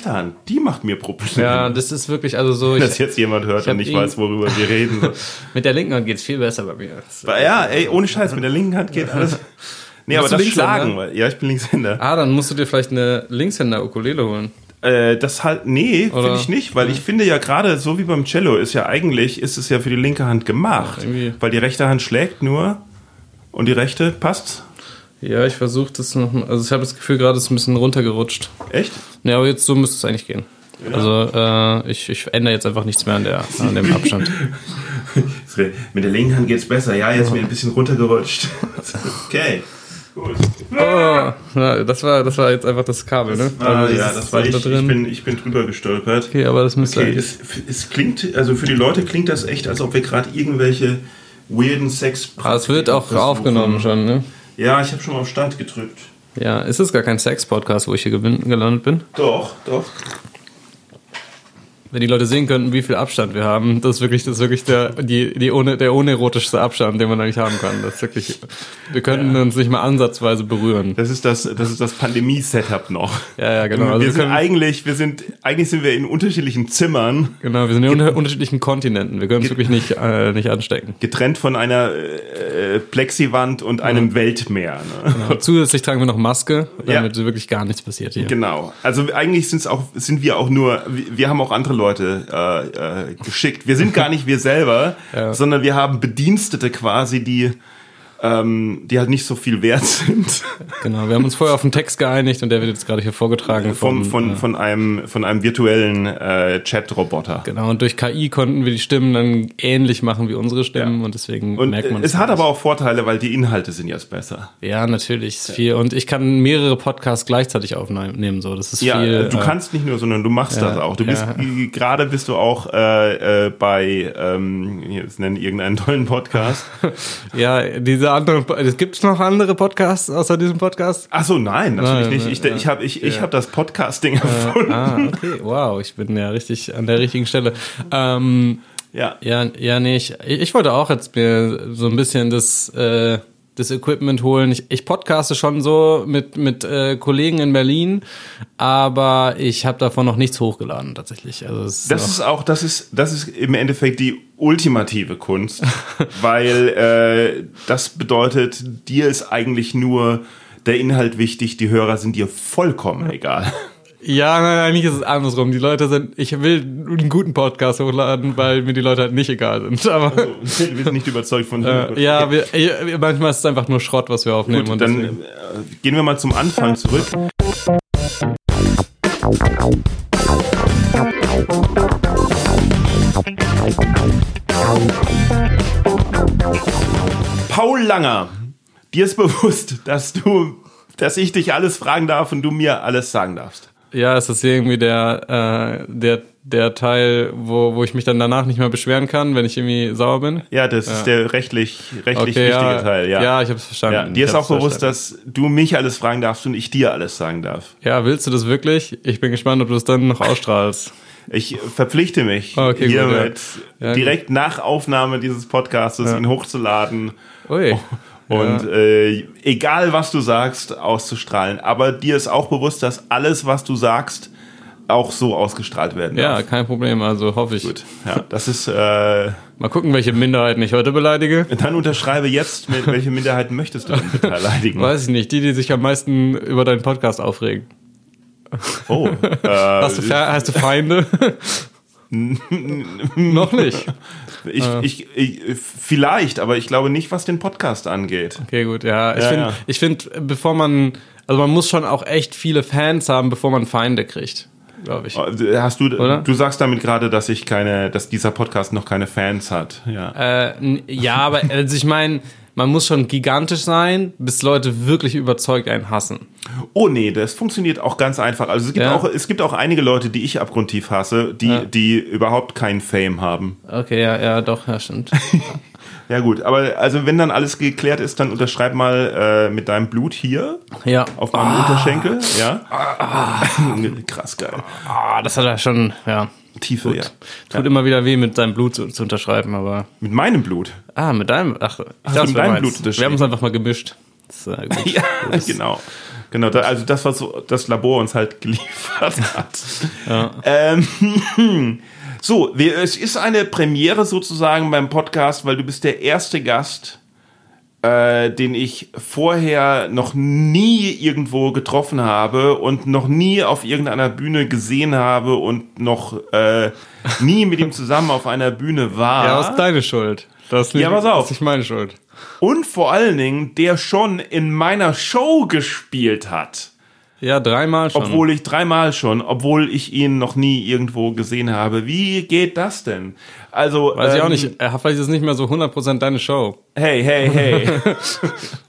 rechte Hand, die macht mir Probleme. Ja, das ist wirklich, also so. Wenn das jetzt jemand hört und nicht weiß, worüber wir reden. mit der linken Hand geht's viel besser bei mir. ja, ey, ohne Scheiß, mit der linken Hand geht alles. Nee, aber Bist du das? Schlagen, weil- ja, ich bin Linkshänder. Ah, dann musst du dir vielleicht eine Linkshänder-Ukulele holen. Äh, das halt, nee, finde ich nicht, weil ich finde ja gerade, so wie beim Cello, ist ja eigentlich, ist es ja für die linke Hand gemacht. Ach, irgendwie. weil die rechte Hand schlägt nur und die rechte passt. Ja, ich versuche das noch. Also ich habe das Gefühl, gerade ist ein bisschen runtergerutscht. Echt? Ja, aber jetzt so müsste es eigentlich gehen. Also äh, ich, ich ändere jetzt einfach nichts mehr an, der, an dem Abstand. Mit der linken Hand geht's besser. Ja, jetzt mir ein bisschen runtergerutscht. Okay. Gut. Oh, na, das war das war jetzt einfach das Kabel, ne? Ah, Also ja, das war da ich. Ich drin. bin, ich bin drüber gestolpert. okay, aber das müsste Okay, es, es klingt, also für die Leute klingt das echt, als ob wir gerade irgendwelche weirden Sex. Ah, es wird auch versuchen. aufgenommen schon, ne? Ja, ich habe schon mal auf Start gedrückt. Ja, ist es gar kein Sex-Podcast, wo ich hier gelandet bin? Doch, doch. Wenn die Leute sehen könnten, wie viel Abstand wir haben, das ist wirklich, das ist wirklich der, die, die ohne, der unerotischste Abstand, den man eigentlich haben kann. Das ist wirklich, wir könnten uns nicht mal ansatzweise berühren. Das ist das, das ist das Pandemie-Setup noch. Ja, ja, genau. Also wir wir sind eigentlich, wir sind, eigentlich sind wir in unterschiedlichen Zimmern, genau, wir sind in unter- unterschiedlichen Kontinenten. Wir können uns wirklich nicht, äh, nicht anstecken. getrennt von einer äh, Plexiwand und einem Weltmeer. Ne? Genau. Zusätzlich tragen wir noch Maske, Ja. damit wirklich gar nichts passiert hier. Genau. Also eigentlich sind's auch, sind wir auch nur, wir wir haben auch andere Leute äh, äh, geschickt. Wir sind gar nicht wir selber, Ja. sondern wir haben Bedienstete quasi, die, ähm, die halt nicht so viel wert sind. Genau, wir haben uns vorher auf einen Text geeinigt und der wird jetzt gerade hier vorgetragen Vom, von, äh, von, einem, von einem virtuellen äh, Chat-Roboter. Genau, und durch KI konnten wir die Stimmen dann ähnlich machen wie unsere Stimmen Ja. und deswegen Und merkt man es das hat nicht. aber auch Vorteile, weil die Inhalte sind jetzt besser. Ja, natürlich, ist viel. Und ich kann mehrere Podcasts gleichzeitig aufnehmen, so. Das ist Ja, viel. du äh, kannst nicht nur, sondern du machst ja, das auch. Du bist ja. gerade bist du auch äh, äh, bei ähm, jetzt nennen irgendeinen tollen Podcast. Ja, diese anderen. Es gibt noch andere Podcasts außer diesem Podcast? Ach so, nein, natürlich Nein, nicht. nein, Ich, ja. ich habe ich, ich Ja. hab das Podcasting erfunden. Ah, okay. Wow, ich bin ja richtig an der richtigen Stelle. Ähm, Ja. ja, ja, nee, ich, ich wollte auch jetzt mir so ein bisschen das, äh, das Equipment holen. Ich, ich podcaste schon so mit, mit äh, Kollegen in Berlin, aber ich habe davon noch nichts hochgeladen tatsächlich. Also ist Das ist auch, das ist, das ist im Endeffekt die ultimative Kunst, weil äh, das bedeutet, dir ist eigentlich nur der Inhalt wichtig, die Hörer sind dir vollkommen egal. Ja, nein, eigentlich ist es andersrum. Die Leute sind, ich will einen guten Podcast hochladen, weil mir die Leute halt nicht egal sind. Aber Wir sind nicht überzeugt von äh, ja, wir, manchmal ist es einfach nur Schrott, was wir aufnehmen. Gut, und dann deswegen- äh, gehen wir mal zum Anfang zurück. Paul Langer, dir ist bewusst, dass du, dass ich dich alles fragen darf und du mir alles sagen darfst. Ja, ist das irgendwie der, äh, der, der Teil, wo, wo ich mich dann danach nicht mehr beschweren kann, wenn ich irgendwie sauer bin? Ja, das ist der rechtlich, rechtlich Okay, wichtige ja, Teil. Ja, ja, ich habe es verstanden. Ja, dir ist auch bewusst, verstanden. dass du mich alles fragen darfst und ich dir alles sagen darf. Ja, willst du das wirklich? Ich bin gespannt, ob du es dann noch ausstrahlst. Ich verpflichte mich, Okay, gut, hiermit ja. Ja, direkt nach Aufnahme dieses Podcastes Ja. ihn hochzuladen Ui. Und äh, egal was du sagst, auszustrahlen. Aber dir ist auch bewusst, dass alles, was du sagst, auch so ausgestrahlt werden Ja, darf. kein Problem, also hoffe ich. Gut. Ja, das ist. Äh, Mal gucken, welche Minderheiten ich heute beleidige. dann unterschreibe jetzt, mit welche Minderheiten möchtest du denn beteiligen? Weiß ich nicht, die, die sich am meisten über deinen Podcast aufregen. Oh, äh, Hast du, Fe- hast du Feinde? Noch nicht. ich, ich, ich, vielleicht, aber ich glaube nicht, was den Podcast angeht. Okay, gut, ja. Ich Ja, finde, ja. ich find, bevor man, also man muss schon auch echt viele Fans haben, bevor man Feinde kriegt, glaube ich. Hast du, Oder? du sagst damit gerade, dass ich keine, dass dieser Podcast noch keine Fans hat. Ja. Äh, ja, aber also ich meine, man muss schon gigantisch sein, bis Leute wirklich überzeugt einen hassen. Oh nee, das funktioniert auch ganz einfach. Also es gibt Ja. auch, es gibt auch einige Leute, die ich abgrundtief hasse, die, Ja. die überhaupt keinen Fame haben. Okay, ja, ja, doch, ja, stimmt. Ja gut, aber also wenn dann alles geklärt ist, dann unterschreib mal äh, mit deinem Blut hier Ja. auf meinem Unterschenkel. Ja. Krass geil. Ah, das hat er schon, ja. Tiefe, ja. Tut immer wieder weh, mit seinem Blut zu, zu unterschreiben, aber. Mit meinem Blut. Ah, mit deinem. Ach, ich du mit deinem. Blut? Wir haben uns einfach mal gemischt. Das äh, gut. Ja, genau. Genau, da, also das, was so das Labor uns halt geliefert hat. ja. ähm, so, es ist eine Premiere sozusagen beim Podcast, weil du bist der erste Gast, äh, den ich vorher noch nie irgendwo getroffen habe und noch nie auf irgendeiner Bühne gesehen habe und noch äh, nie mit ihm zusammen auf einer Bühne war. Ja, das ist deine Schuld. Das ist nicht, ja, pass auf. Das ist nicht meine Schuld. Und vor allen Dingen, der schon in meiner Show gespielt hat. Ja, dreimal schon. Obwohl ich dreimal schon, obwohl ich ihn noch nie irgendwo gesehen habe. Wie geht das denn? Also, Weiß ähm, ich auch ähm, nicht. Vielleicht ist es nicht mehr so 100% deine Show. Hey, hey, hey.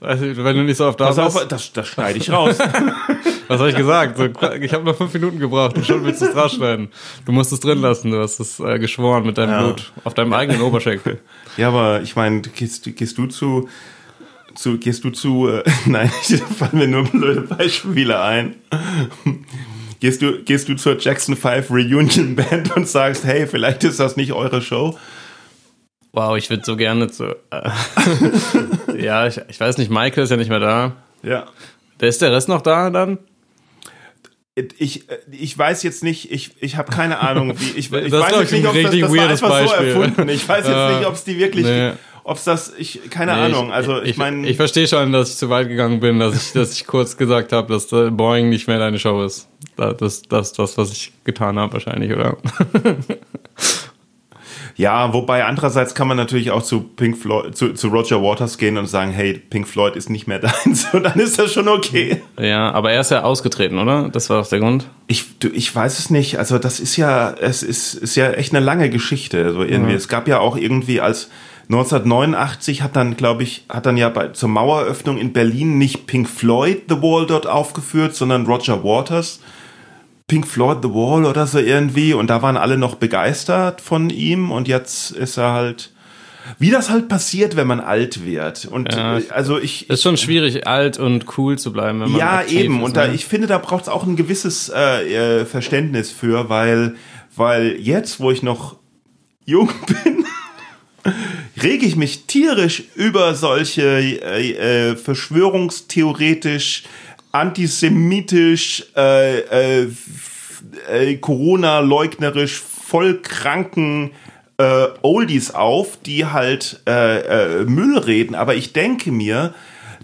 wenn du nicht so oft da bist. Auf, das, das schneide ich raus. Was habe ich gesagt? So, ich habe noch fünf Minuten gebraucht und schon willst du es rausschneiden. Du musst es drin lassen. Du hast es äh, geschworen mit deinem ja. Blut auf deinem eigenen Oberschenkel. Ja, aber ich meine, gehst, gehst du zu zu, gehst du zu, äh, nein, fallen mir nur blöde Beispiele ein. Gehst du, gehst du zur Jackson 5 Reunion Band und sagst, hey, vielleicht ist das nicht eure Show? Wow, ich würde so gerne zu. Äh, ja, ich, ich weiß nicht, Michael ist ja nicht mehr da. Ja. Der ist der Rest noch da dann? Ich, ich weiß jetzt nicht, ich, ich habe keine Ahnung, wie. Ich, ich weiß jetzt nicht, ob das, das war einfach Beispiel. so erfunden. Ich weiß jetzt nicht, ob es die wirklich. Nee ob es das, ich, keine nee, Ahnung. Also ich, ich meine. Ich, verstehe schon, dass ich zu weit gegangen bin, dass ich, dass ich kurz gesagt habe, dass Boeing nicht mehr deine Show ist. Das ist das, das, was ich getan habe, wahrscheinlich, oder? Ja, wobei andererseits kann man natürlich auch zu Pink Floyd, zu, zu Roger Waters gehen und sagen, hey, Pink Floyd ist nicht mehr deins und dann ist das schon okay. Ja, aber er ist ja ausgetreten, oder? Das war doch der Grund. Ich, du, ich weiß es nicht. Also das ist ja, es ist, ist ja echt eine lange Geschichte. So irgendwie. Ja. Es gab ja auch irgendwie als 1989 hat dann, glaube ich, hat dann ja bei, zur Maueröffnung in Berlin nicht Pink Floyd The Wall dort aufgeführt, sondern Roger Waters. Pink Floyd The Wall oder so irgendwie. Und da waren alle noch begeistert von ihm. Und jetzt ist er halt, wie das halt passiert, wenn man alt wird. Und ja, also ich. Ist schon schwierig, alt und cool zu bleiben, wenn man. Ja, eben. Ist, und da, ne? ich finde, da braucht es auch ein gewisses äh, äh, Verständnis für, weil, weil jetzt, wo ich noch jung bin, rege ich mich tierisch über solche äh, äh, verschwörungstheoretisch, antisemitisch, äh, äh, äh Corona-leugnerisch, vollkranken äh, Oldies auf, die halt äh, äh, Müll reden. Aber ich denke mir,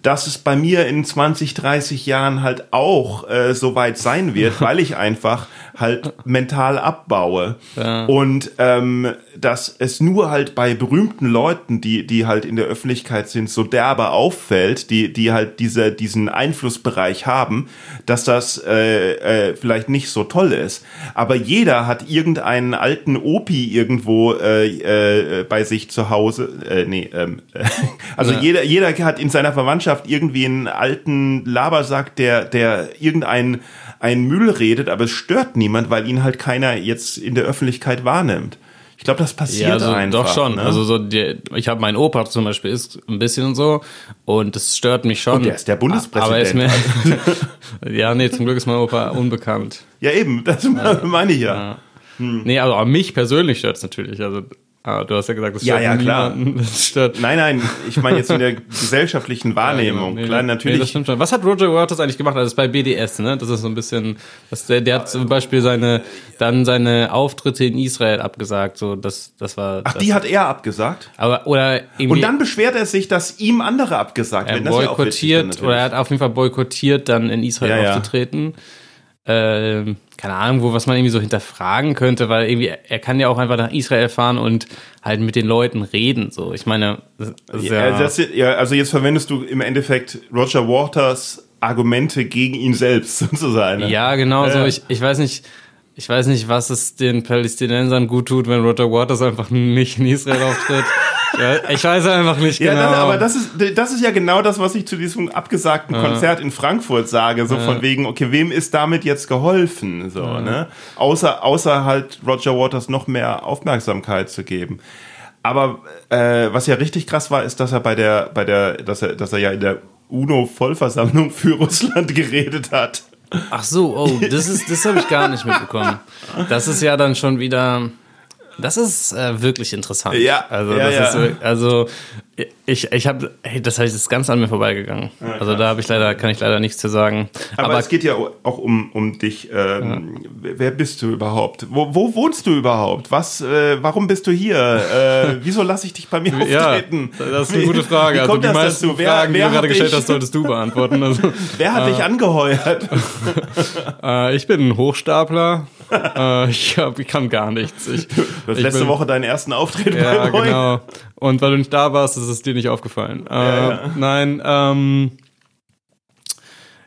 dass es bei mir in 20, 30 Jahren halt auch äh, so weit sein wird, weil ich einfach halt mental abbaue. Ja. Und ähm, dass es nur halt bei berühmten Leuten, die, die halt in der Öffentlichkeit sind, so derbe auffällt, die, die halt diese, diesen Einflussbereich haben, dass das äh, äh, vielleicht nicht so toll ist. Aber jeder hat irgendeinen alten Opi irgendwo äh, äh, bei sich zu Hause. Äh, nee, ähm, also ja. jeder, jeder hat in seiner Verwandtschaft irgendwie einen alten Labersack, der, der irgendeinen einen Müll redet, aber es stört niemand, weil ihn halt keiner jetzt in der Öffentlichkeit wahrnimmt. Ich glaube, das passiert ja, also einfach. Doch schon. Ne? Also so, die, ich habe meinen Opa zum Beispiel ist ein bisschen so und das stört mich schon. Und der ist der Bundespräsident. Aber ist mir, ja, nee, zum Glück ist mein Opa unbekannt. Ja, eben, das meine ich ja. ja. Hm. Nee, aber mich persönlich stört es natürlich. Also Ah, du hast ja gesagt, das stört ja, ja, klar. Das stört. Nein, nein, ich meine jetzt in der gesellschaftlichen Wahrnehmung. Ja, genau. nee, klar, natürlich. Nee, das stimmt schon. Was hat Roger Waters eigentlich gemacht? Also das ist bei BDS, ne? Das ist so ein bisschen, das, der, der hat zum Beispiel seine, dann seine Auftritte in Israel abgesagt. So, das, das war. Ach, das, die hat er abgesagt. Aber oder. Und dann beschwert er sich, dass ihm andere abgesagt werden. Er boykottiert oder er hat auf jeden Fall boykottiert, dann in Israel ja, aufzutreten. Ja äh, keine Ahnung, wo was man irgendwie so hinterfragen könnte, weil irgendwie er kann ja auch einfach nach Israel fahren und halt mit den Leuten reden. So, ich meine, ja, ja, das, ja, also jetzt verwendest du im Endeffekt Roger Waters Argumente gegen ihn selbst sozusagen. Ne? Ja, genau äh. so. Ich, ich weiß nicht. Ich weiß nicht, was es den Palästinensern gut tut, wenn Roger Waters einfach nicht in Israel auftritt. Ja, ich weiß einfach nicht genau. Ja, das, aber das ist, das ist ja genau das, was ich zu diesem abgesagten ja. Konzert in Frankfurt sage. So ja. von wegen, okay, wem ist damit jetzt geholfen? So, ne? Außer, außer halt Roger Waters noch mehr Aufmerksamkeit zu geben. Aber äh, was ja richtig krass war, ist, dass er bei der, bei der, dass er, dass er ja in der UNO-Vollversammlung für Russland geredet hat. Ach so, oh, das ist, das habe ich gar nicht mitbekommen. Das ist ja dann schon wieder. Das ist äh, wirklich interessant. Ja. Also, ja, das ja. Ist, also Ich, ich habe, hey, das heißt, ist ganz an mir vorbeigegangen. Ja, also da habe ich leider, kann ich leider nichts zu sagen. Aber, Aber es geht ja auch um, um dich. Ähm, ja. Wer bist du überhaupt? Wo, wo wohnst du überhaupt? Was? Äh, warum bist du hier? Äh, wieso lasse ich dich bei mir auftreten? Ja, das ist eine gute Frage. also die meisten wer, Fragen, wer die du gerade gestellt hast, solltest du beantworten. Also, wer hat äh, dich angeheuert? äh, ich bin ein Hochstapler. äh, ich, hab, ich kann gar nichts. Ich, du hast letzte bin, Woche deinen ersten Auftritt ja, bei genau. Und weil du nicht da warst, ist es dir nicht aufgefallen. Äh, ja, ja. Nein, ähm,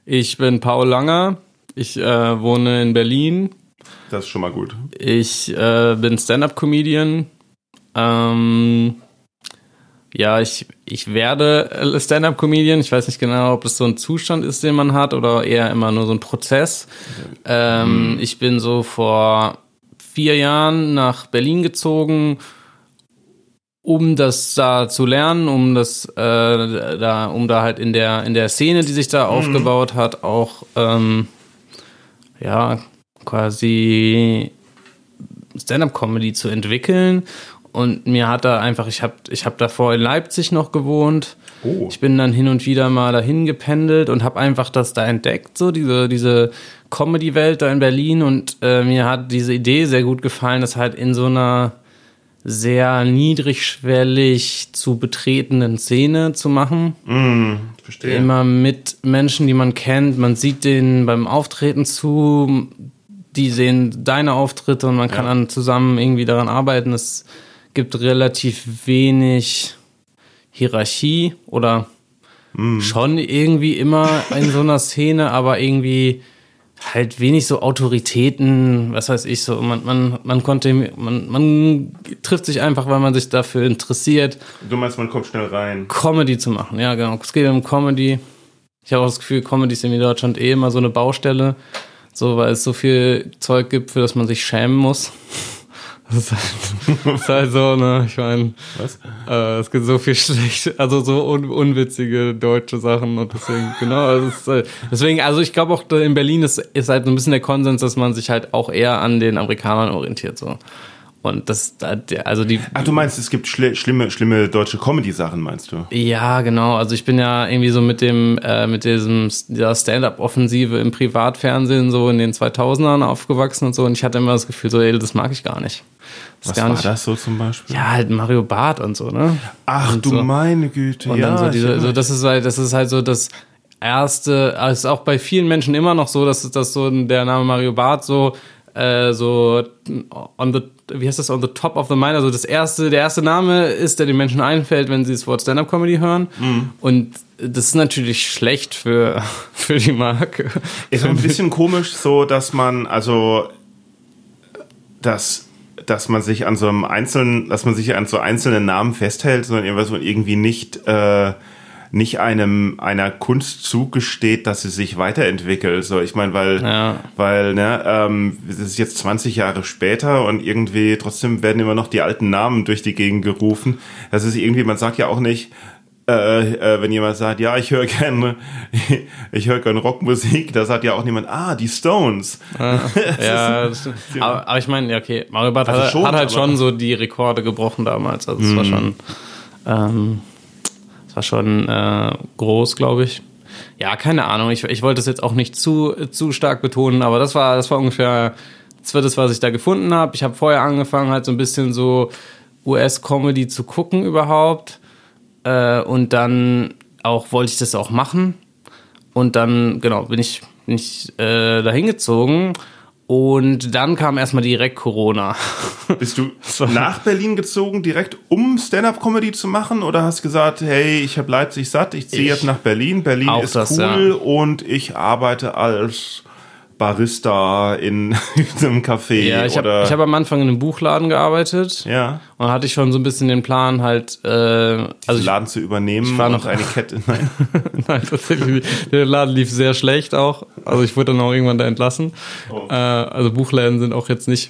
ich bin Paul Langer. Ich äh, wohne in Berlin. Das ist schon mal gut. Ich äh, bin Stand-up-Comedian. Ähm, ja, ich, ich werde Stand-up-Comedian. Ich weiß nicht genau, ob es so ein Zustand ist, den man hat, oder eher immer nur so ein Prozess. Ähm, mhm. Ich bin so vor vier Jahren nach Berlin gezogen, um das da zu lernen, um das äh, da, um da halt in der in der Szene, die sich da mhm. aufgebaut hat, auch ähm, ja quasi Stand-up-Comedy zu entwickeln und mir hat da einfach, ich habe ich hab davor in Leipzig noch gewohnt. Oh. Ich bin dann hin und wieder mal dahin gependelt und habe einfach das da entdeckt, so diese, diese Comedy-Welt da in Berlin. Und äh, mir hat diese Idee sehr gut gefallen, das halt in so einer sehr niedrigschwellig zu betretenen Szene zu machen. Mm, verstehe. Immer mit Menschen, die man kennt. Man sieht denen beim Auftreten zu, die sehen deine Auftritte und man kann ja. dann zusammen irgendwie daran arbeiten. Es gibt relativ wenig Hierarchie oder mm. schon irgendwie immer in so einer Szene, aber irgendwie halt wenig so Autoritäten, was weiß ich so. Man, man, man konnte, man, man trifft sich einfach, weil man sich dafür interessiert. Du meinst, man kommt schnell rein. Comedy zu machen, ja genau. Es geht um Comedy. Ich habe auch das Gefühl, Comedy ist in Deutschland eh immer so eine Baustelle, so weil es so viel Zeug gibt, für das man sich schämen muss. Das ist halt, das ist halt so, ne? Ich meine, äh, es gibt so viel schlecht, also so un unwitzige deutsche Sachen und deswegen, genau, also ist, äh, deswegen, also ich glaube auch in Berlin ist, ist halt so ein bisschen der Konsens, dass man sich halt auch eher an den Amerikanern orientiert, so. Und das, also die. Ach, du meinst, es gibt schli schlimme, schlimme deutsche Comedy-Sachen, meinst du? Ja, genau. Also ich bin ja irgendwie so mit dem, äh, mit diesem, dieser Stand-up-Offensive im Privatfernsehen so in den 2000ern aufgewachsen und so. Und ich hatte immer das Gefühl, so, ey, das mag ich gar nicht. Das Was war nicht, das so zum Beispiel? Ja, halt Mario Barth und so, ne? Ach und du so. meine Güte, und ja. Dann so diese, so, das ist halt, das ist halt so das erste, also ist auch bei vielen Menschen immer noch so, dass das so der Name Mario Barth so äh, so on the wie heißt das on the top of the mind. Also das erste der erste Name ist der den Menschen einfällt wenn sie das Wort Stand-up Comedy hören. Mhm. und das ist natürlich schlecht für für die Marke. Ist ein bisschen komisch so dass man also dass dass man sich an so einem einzelnen dass man sich an so einzelnen Namen festhält sondern irgendwie nicht äh, nicht einem einer Kunst zugesteht, dass sie sich weiterentwickelt. So, ich meine, weil, ja. weil, ne, ähm, es ist jetzt 20 Jahre später und irgendwie trotzdem werden immer noch die alten Namen durch die Gegend gerufen. Das ist irgendwie, man sagt ja auch nicht, äh, äh, wenn jemand sagt, ja, ich höre gerne, ich höre gerne Rockmusik, da sagt ja auch niemand, ah, die Stones. Ah, ja, ist, aber, aber, ich meine, ja, okay, Mario Barth also hat, schon, hat, halt schon so die Rekorde gebrochen damals, also es war mhm. schon, ähm, das war schon äh, groß, glaube ich. Ja, keine Ahnung. Ich, ich wollte es jetzt auch nicht zu, zu stark betonen, aber das war, das war ungefähr das, war das was ich da gefunden habe. Ich habe vorher angefangen, halt so ein bisschen so US-Comedy zu gucken überhaupt. Äh, und dann auch wollte ich das auch machen. Und dann, genau, bin ich, bin ich äh, dahin gezogen und dann kam erstmal direkt Corona. Bist du nach Berlin gezogen, direkt um Stand-up-Comedy zu machen? Oder hast gesagt, hey, ich habe Leipzig satt, ich ziehe jetzt nach Berlin, Berlin ist das, cool ja. und ich arbeite als Barista in, einem Café. Ja, ich habe hab am Anfang in einem Buchladen gearbeitet. Ja. Und hatte ich schon so ein bisschen den Plan, halt, äh, also Den Laden zu übernehmen ich war noch eine Kette. Nein. Nein, tatsächlich. Der Laden lief sehr schlecht auch. Also ich wurde dann auch irgendwann da entlassen. Oh. Äh, also Buchläden sind auch jetzt nicht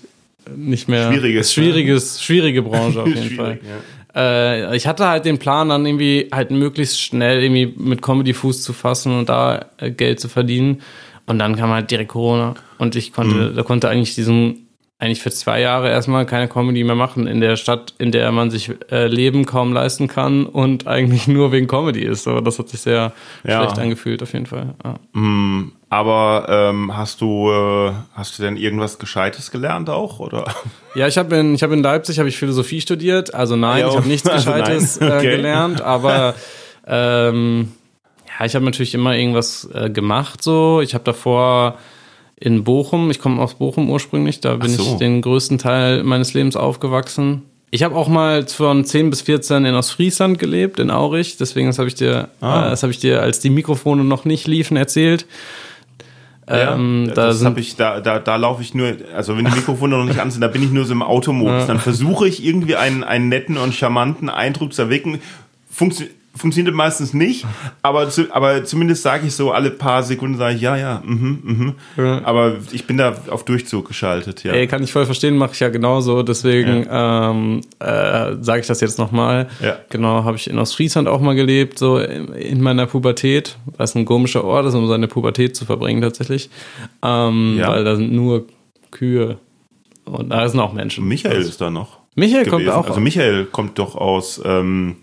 nicht mehr schwieriges, schwieriges, schwierige Branche auf jeden Fall. Ja. Äh, ich hatte halt den Plan, dann irgendwie halt möglichst schnell irgendwie mit Comedy Fuß zu fassen und da äh, Geld zu verdienen. Und dann kam halt direkt Corona und ich konnte, mhm. da konnte eigentlich diesen eigentlich für zwei Jahre erstmal keine Comedy mehr machen in der Stadt, in der man sich äh, Leben kaum leisten kann und eigentlich nur wegen Comedy ist. So, das hat sich sehr Ja. schlecht angefühlt, auf jeden Fall. Ja. Aber ähm, hast du äh, hast du denn irgendwas Gescheites gelernt auch oder? Ja, ich habe in, ich hab in Leipzig hab ich Philosophie studiert. Also nein, Ja, ich habe nichts also. Gescheites Okay. äh, gelernt, aber ähm, ja, ich habe natürlich immer irgendwas äh, gemacht. So, ich habe davor in Bochum, ich komme aus Bochum ursprünglich, da bin so. ich den größten Teil meines Lebens aufgewachsen. Ich habe auch mal von 10 bis 14 in Ostfriesland gelebt, in Aurich. Deswegen, das habe ich dir, Ah. äh, das habe ich dir, als die Mikrofone noch nicht liefen, erzählt. Ähm, ja, da das habe ich da da da laufe ich nur also wenn die Mikrofone noch nicht an sind, da bin ich nur so im Automodus. Dann versuche ich irgendwie einen einen netten und charmanten Eindruck zu erwecken. Funktio funktioniert meistens nicht, aber zu, aber zumindest sage ich so alle paar Sekunden sage ich ja ja mhm, mhm. Ja. aber ich bin da auf Durchzug geschaltet ja Ey, kann ich voll verstehen, mache ich ja genauso. Deswegen ähm, äh, sage ich das jetzt nochmal. Ja. Genau, habe ich in Ostfriesland auch mal gelebt, so in, in meiner Pubertät, was ein komischer Ort ist, um seine Pubertät zu verbringen tatsächlich. Ähm, Ja. Weil da sind nur Kühe und da sind auch Menschen. Michael ist da noch Michael kommt gewesen. auch. Also Michael kommt doch aus ähm,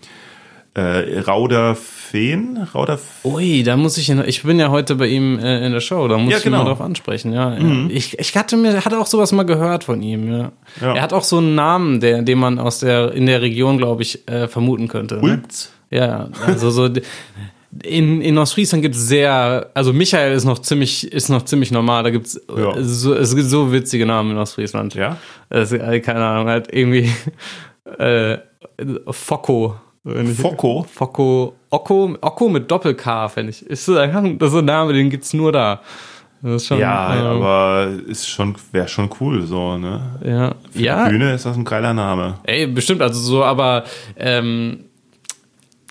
äh, Rauderfehn? Rauder Ui, da muss ich, ich bin ja heute bei ihm äh, in der Show, da muss Ja, ich ihn genau. mal drauf ansprechen, ja. ja. Ich, ich hatte mir, hatte auch sowas mal gehört von ihm, ja. Ja. Er hat auch so einen Namen, der, den man aus der, in der Region, glaube ich, äh, vermuten könnte. Ne? Ulz? Ja, also so, in, in Ostfriesland gibt es sehr, also Michael ist noch ziemlich, ist noch ziemlich normal, da gibt's Ja. so, es gibt so witzige Namen in Ostfriesland. Ja? Das, äh, keine Ahnung, halt irgendwie, äh, Focko. Focko? Focko, Okko, Okko mit Doppel-K, finde ich. Ist so, das ist so ein Name, den gibt's nur da. Schon, Ja, ähm, aber ist schon, wäre schon cool, so, ne? ja, Für ja, die Bühne ist das ein geiler Name. ey, bestimmt, also so, aber ähm,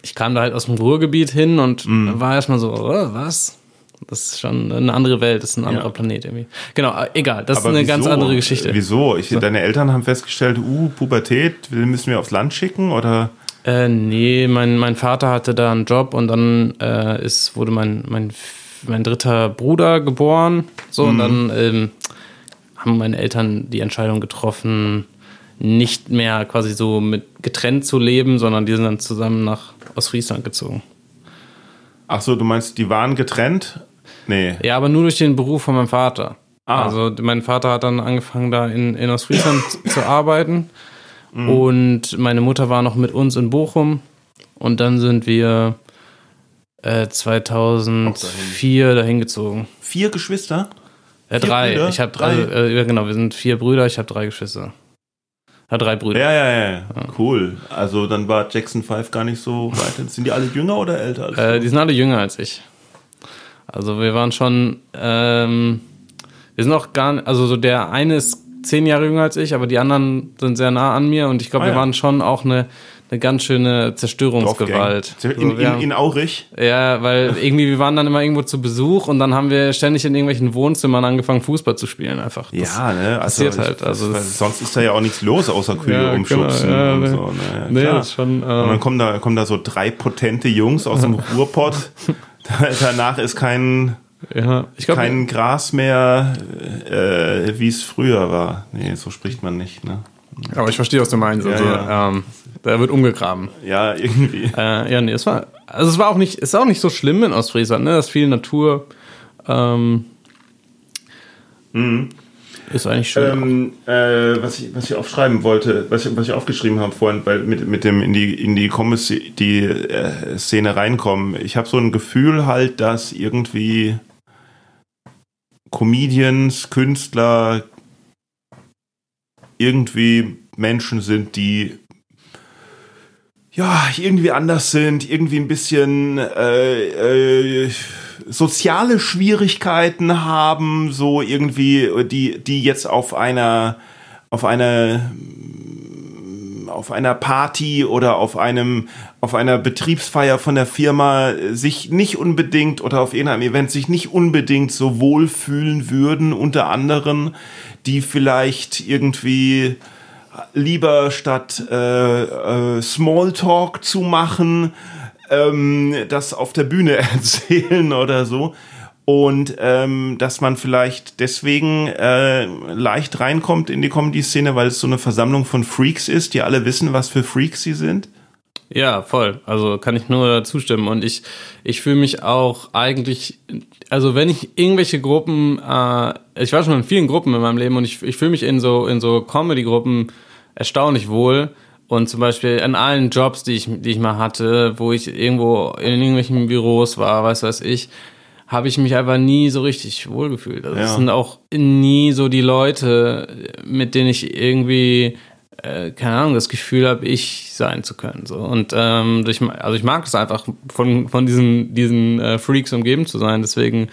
ich kam da halt aus dem Ruhrgebiet hin und Mhm. war erstmal so, oh, was? Das ist schon eine andere Welt, das ist ein anderer Ja. Planet irgendwie. Genau, äh, egal, das Aber ist eine wieso? ganz andere Geschichte. Wieso? Ich, Deine Eltern haben festgestellt, uh, Pubertät, müssen wir aufs Land schicken oder? Äh, nee, mein, mein Vater hatte da einen Job und dann äh, ist, wurde mein, mein, mein dritter Bruder geboren. So, und dann ähm, haben meine Eltern die Entscheidung getroffen, nicht mehr quasi so mit getrennt zu leben, sondern die sind dann zusammen nach Ostfriesland gezogen. Ach so, du meinst, die waren getrennt? Nee. Ja, aber nur durch den Beruf von meinem Vater. Ah. Also mein Vater hat dann angefangen, da in, in Ostfriesland zu arbeiten. Mhm. Und meine Mutter war noch mit uns in Bochum. Und dann sind wir äh, 2004 dahin gezogen. Vier Geschwister? Äh, Vier drei. Brüder? Ich habe drei. Drei? Äh, ja, genau, wir sind vier Brüder, ich habe drei Geschwister. Ja, drei Brüder. Ja, ja, ja. Cool. Also dann war Jackson 5 gar nicht so weit. Sind die alle jünger oder älter? Als Äh, die sind alle jünger als ich. Also wir waren schon, ähm, wir sind auch gar nicht, also so der eine ist zehn Jahre jünger als ich, aber die anderen sind sehr nah an mir und ich glaube, Ah, wir ja. waren schon auch eine, eine ganz schöne Zerstörungsgewalt. In, in, in Aurich? ja, weil irgendwie, wir waren dann immer irgendwo zu Besuch und dann haben wir ständig in irgendwelchen Wohnzimmern angefangen, Fußball zu spielen einfach. Das- Ja, ne? Also, passiert halt, also sonst ist da ja auch nichts los, außer Kühe Ja, umschubsen genau, ja, und ne. so. Ne? Nee, das ist schon, äh, und dann kommen da, kommen da so drei potente Jungs aus dem Ruhrpott. Da- Danach ist kein, Ja, ich glaube, kein Gras mehr, äh, wie es früher war. Nee, so spricht man nicht, ne? aber ich verstehe, was du meinst. Ja, Also, ja. Ähm, da wird umgegraben. Ja, irgendwie. Äh, ja, nee, es war, also es war auch nicht, es ist auch nicht so schlimm in Ostfriesland, ne? Das ist viel Natur. Ähm, Ist eigentlich schön. Ähm, äh, was, ich, was ich aufschreiben wollte, was ich, was ich aufgeschrieben habe vorhin, weil mit, mit dem in die in die die äh, Szene reinkommen. Ich habe so ein Gefühl halt, dass irgendwie Comedians, Künstler irgendwie Menschen sind, die ja irgendwie anders sind, irgendwie ein bisschen äh, äh, soziale Schwierigkeiten haben, so irgendwie die die jetzt auf einer auf einer auf einer Party oder auf einem auf einer Betriebsfeier von der Firma sich nicht unbedingt oder auf irgendeinem Event sich nicht unbedingt so wohlfühlen würden unter anderen, die vielleicht irgendwie lieber statt äh, äh, Smalltalk zu machen, ähm, das auf der Bühne erzählen oder so. Und ähm, dass man vielleicht deswegen äh, leicht reinkommt in die Comedy-Szene, weil es so eine Versammlung von Freaks ist, die alle wissen, was für Freaks sie sind. Ja, voll. Also kann ich nur zustimmen. Und ich, ich fühle mich auch eigentlich, also wenn ich irgendwelche Gruppen, äh, ich war schon in vielen Gruppen in meinem Leben und ich, ich fühle mich in so, in so Comedy-Gruppen erstaunlich wohl. Und zum Beispiel an allen Jobs, die ich, die ich mal hatte, wo ich irgendwo in irgendwelchen Büros war, weiß was ich, habe ich mich einfach nie so richtig wohlgefühlt. Also es Ja. sind auch nie so die Leute, mit denen ich irgendwie äh, keine Ahnung, das Gefühl habe, ich sein zu können. So. Und ähm, durch, also ich mag es einfach, von, von diesen, diesen äh, Freaks umgeben zu sein. Deswegen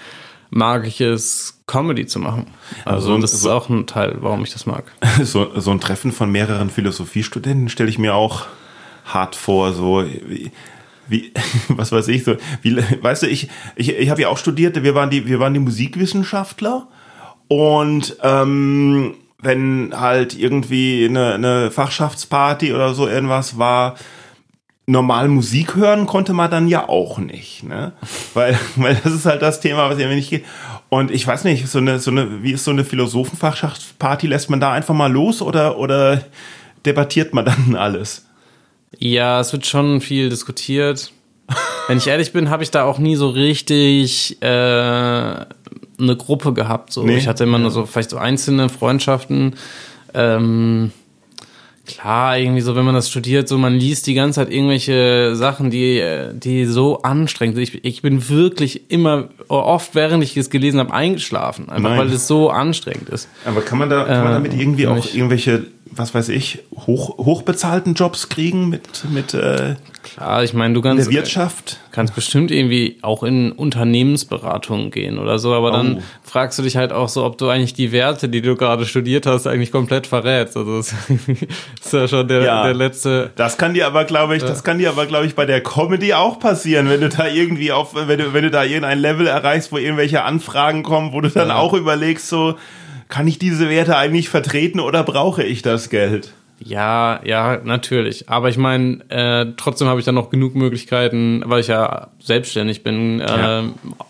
mag ich es, Comedy zu machen. Also Also, das ist so- auch ein Teil, warum ich das mag. So, so ein Treffen von mehreren Philosophiestudenten stelle ich mir auch hart vor. So wie, was weiß ich so. Wie, weißt du, ich ich, ich habe ja auch studiert. Wir waren die wir waren die Musikwissenschaftler und ähm, wenn halt irgendwie eine, eine Fachschaftsparty oder so irgendwas war, normal Musik hören konnte man dann ja auch nicht, ne? Weil, weil das ist halt das Thema, was ja nicht geht. Und ich weiß nicht, so eine, so eine, wie ist so eine Philosophenfachschaftsparty? Lässt man da einfach mal los oder, oder debattiert man dann alles? Ja, es wird schon viel diskutiert. Wenn ich ehrlich bin, habe ich da auch nie so richtig äh, eine Gruppe gehabt. So. Nee. Ich hatte immer nur so vielleicht so einzelne Freundschaften. Ähm, klar, irgendwie so, wenn man das studiert, so man liest die ganze Zeit irgendwelche Sachen, die, äh, die so anstrengend sind. Ich, ich bin wirklich immer, oft während ich es gelesen habe, eingeschlafen. Einfach Nein. weil es so anstrengend ist. Aber kann man da, kann man Äh, damit irgendwie auch irgendwelche, was weiß ich, hoch, hochbezahlten Jobs kriegen mit, mit äh, Klar, ich meine, du der kannst. Wirtschaft? Kannst bestimmt irgendwie auch in Unternehmensberatungen gehen oder so, aber dann Oh. fragst du dich halt auch so, ob du eigentlich die Werte, die du gerade studiert hast, eigentlich komplett verrätst. Also das ist ja schon der, Ja. der letzte. Das kann dir aber, glaube ich, das kann dir aber, glaube ich, bei der Comedy auch passieren, wenn du da irgendwie auf, wenn du, wenn du da irgendein Level erreichst, wo irgendwelche Anfragen kommen, wo du dann auch überlegst, so, kann ich diese Werte eigentlich vertreten oder brauche ich das Geld? Ja, ja, natürlich. Aber ich meine, äh, trotzdem habe ich dann noch genug Möglichkeiten, weil ich ja selbstständig bin, Ja. äh,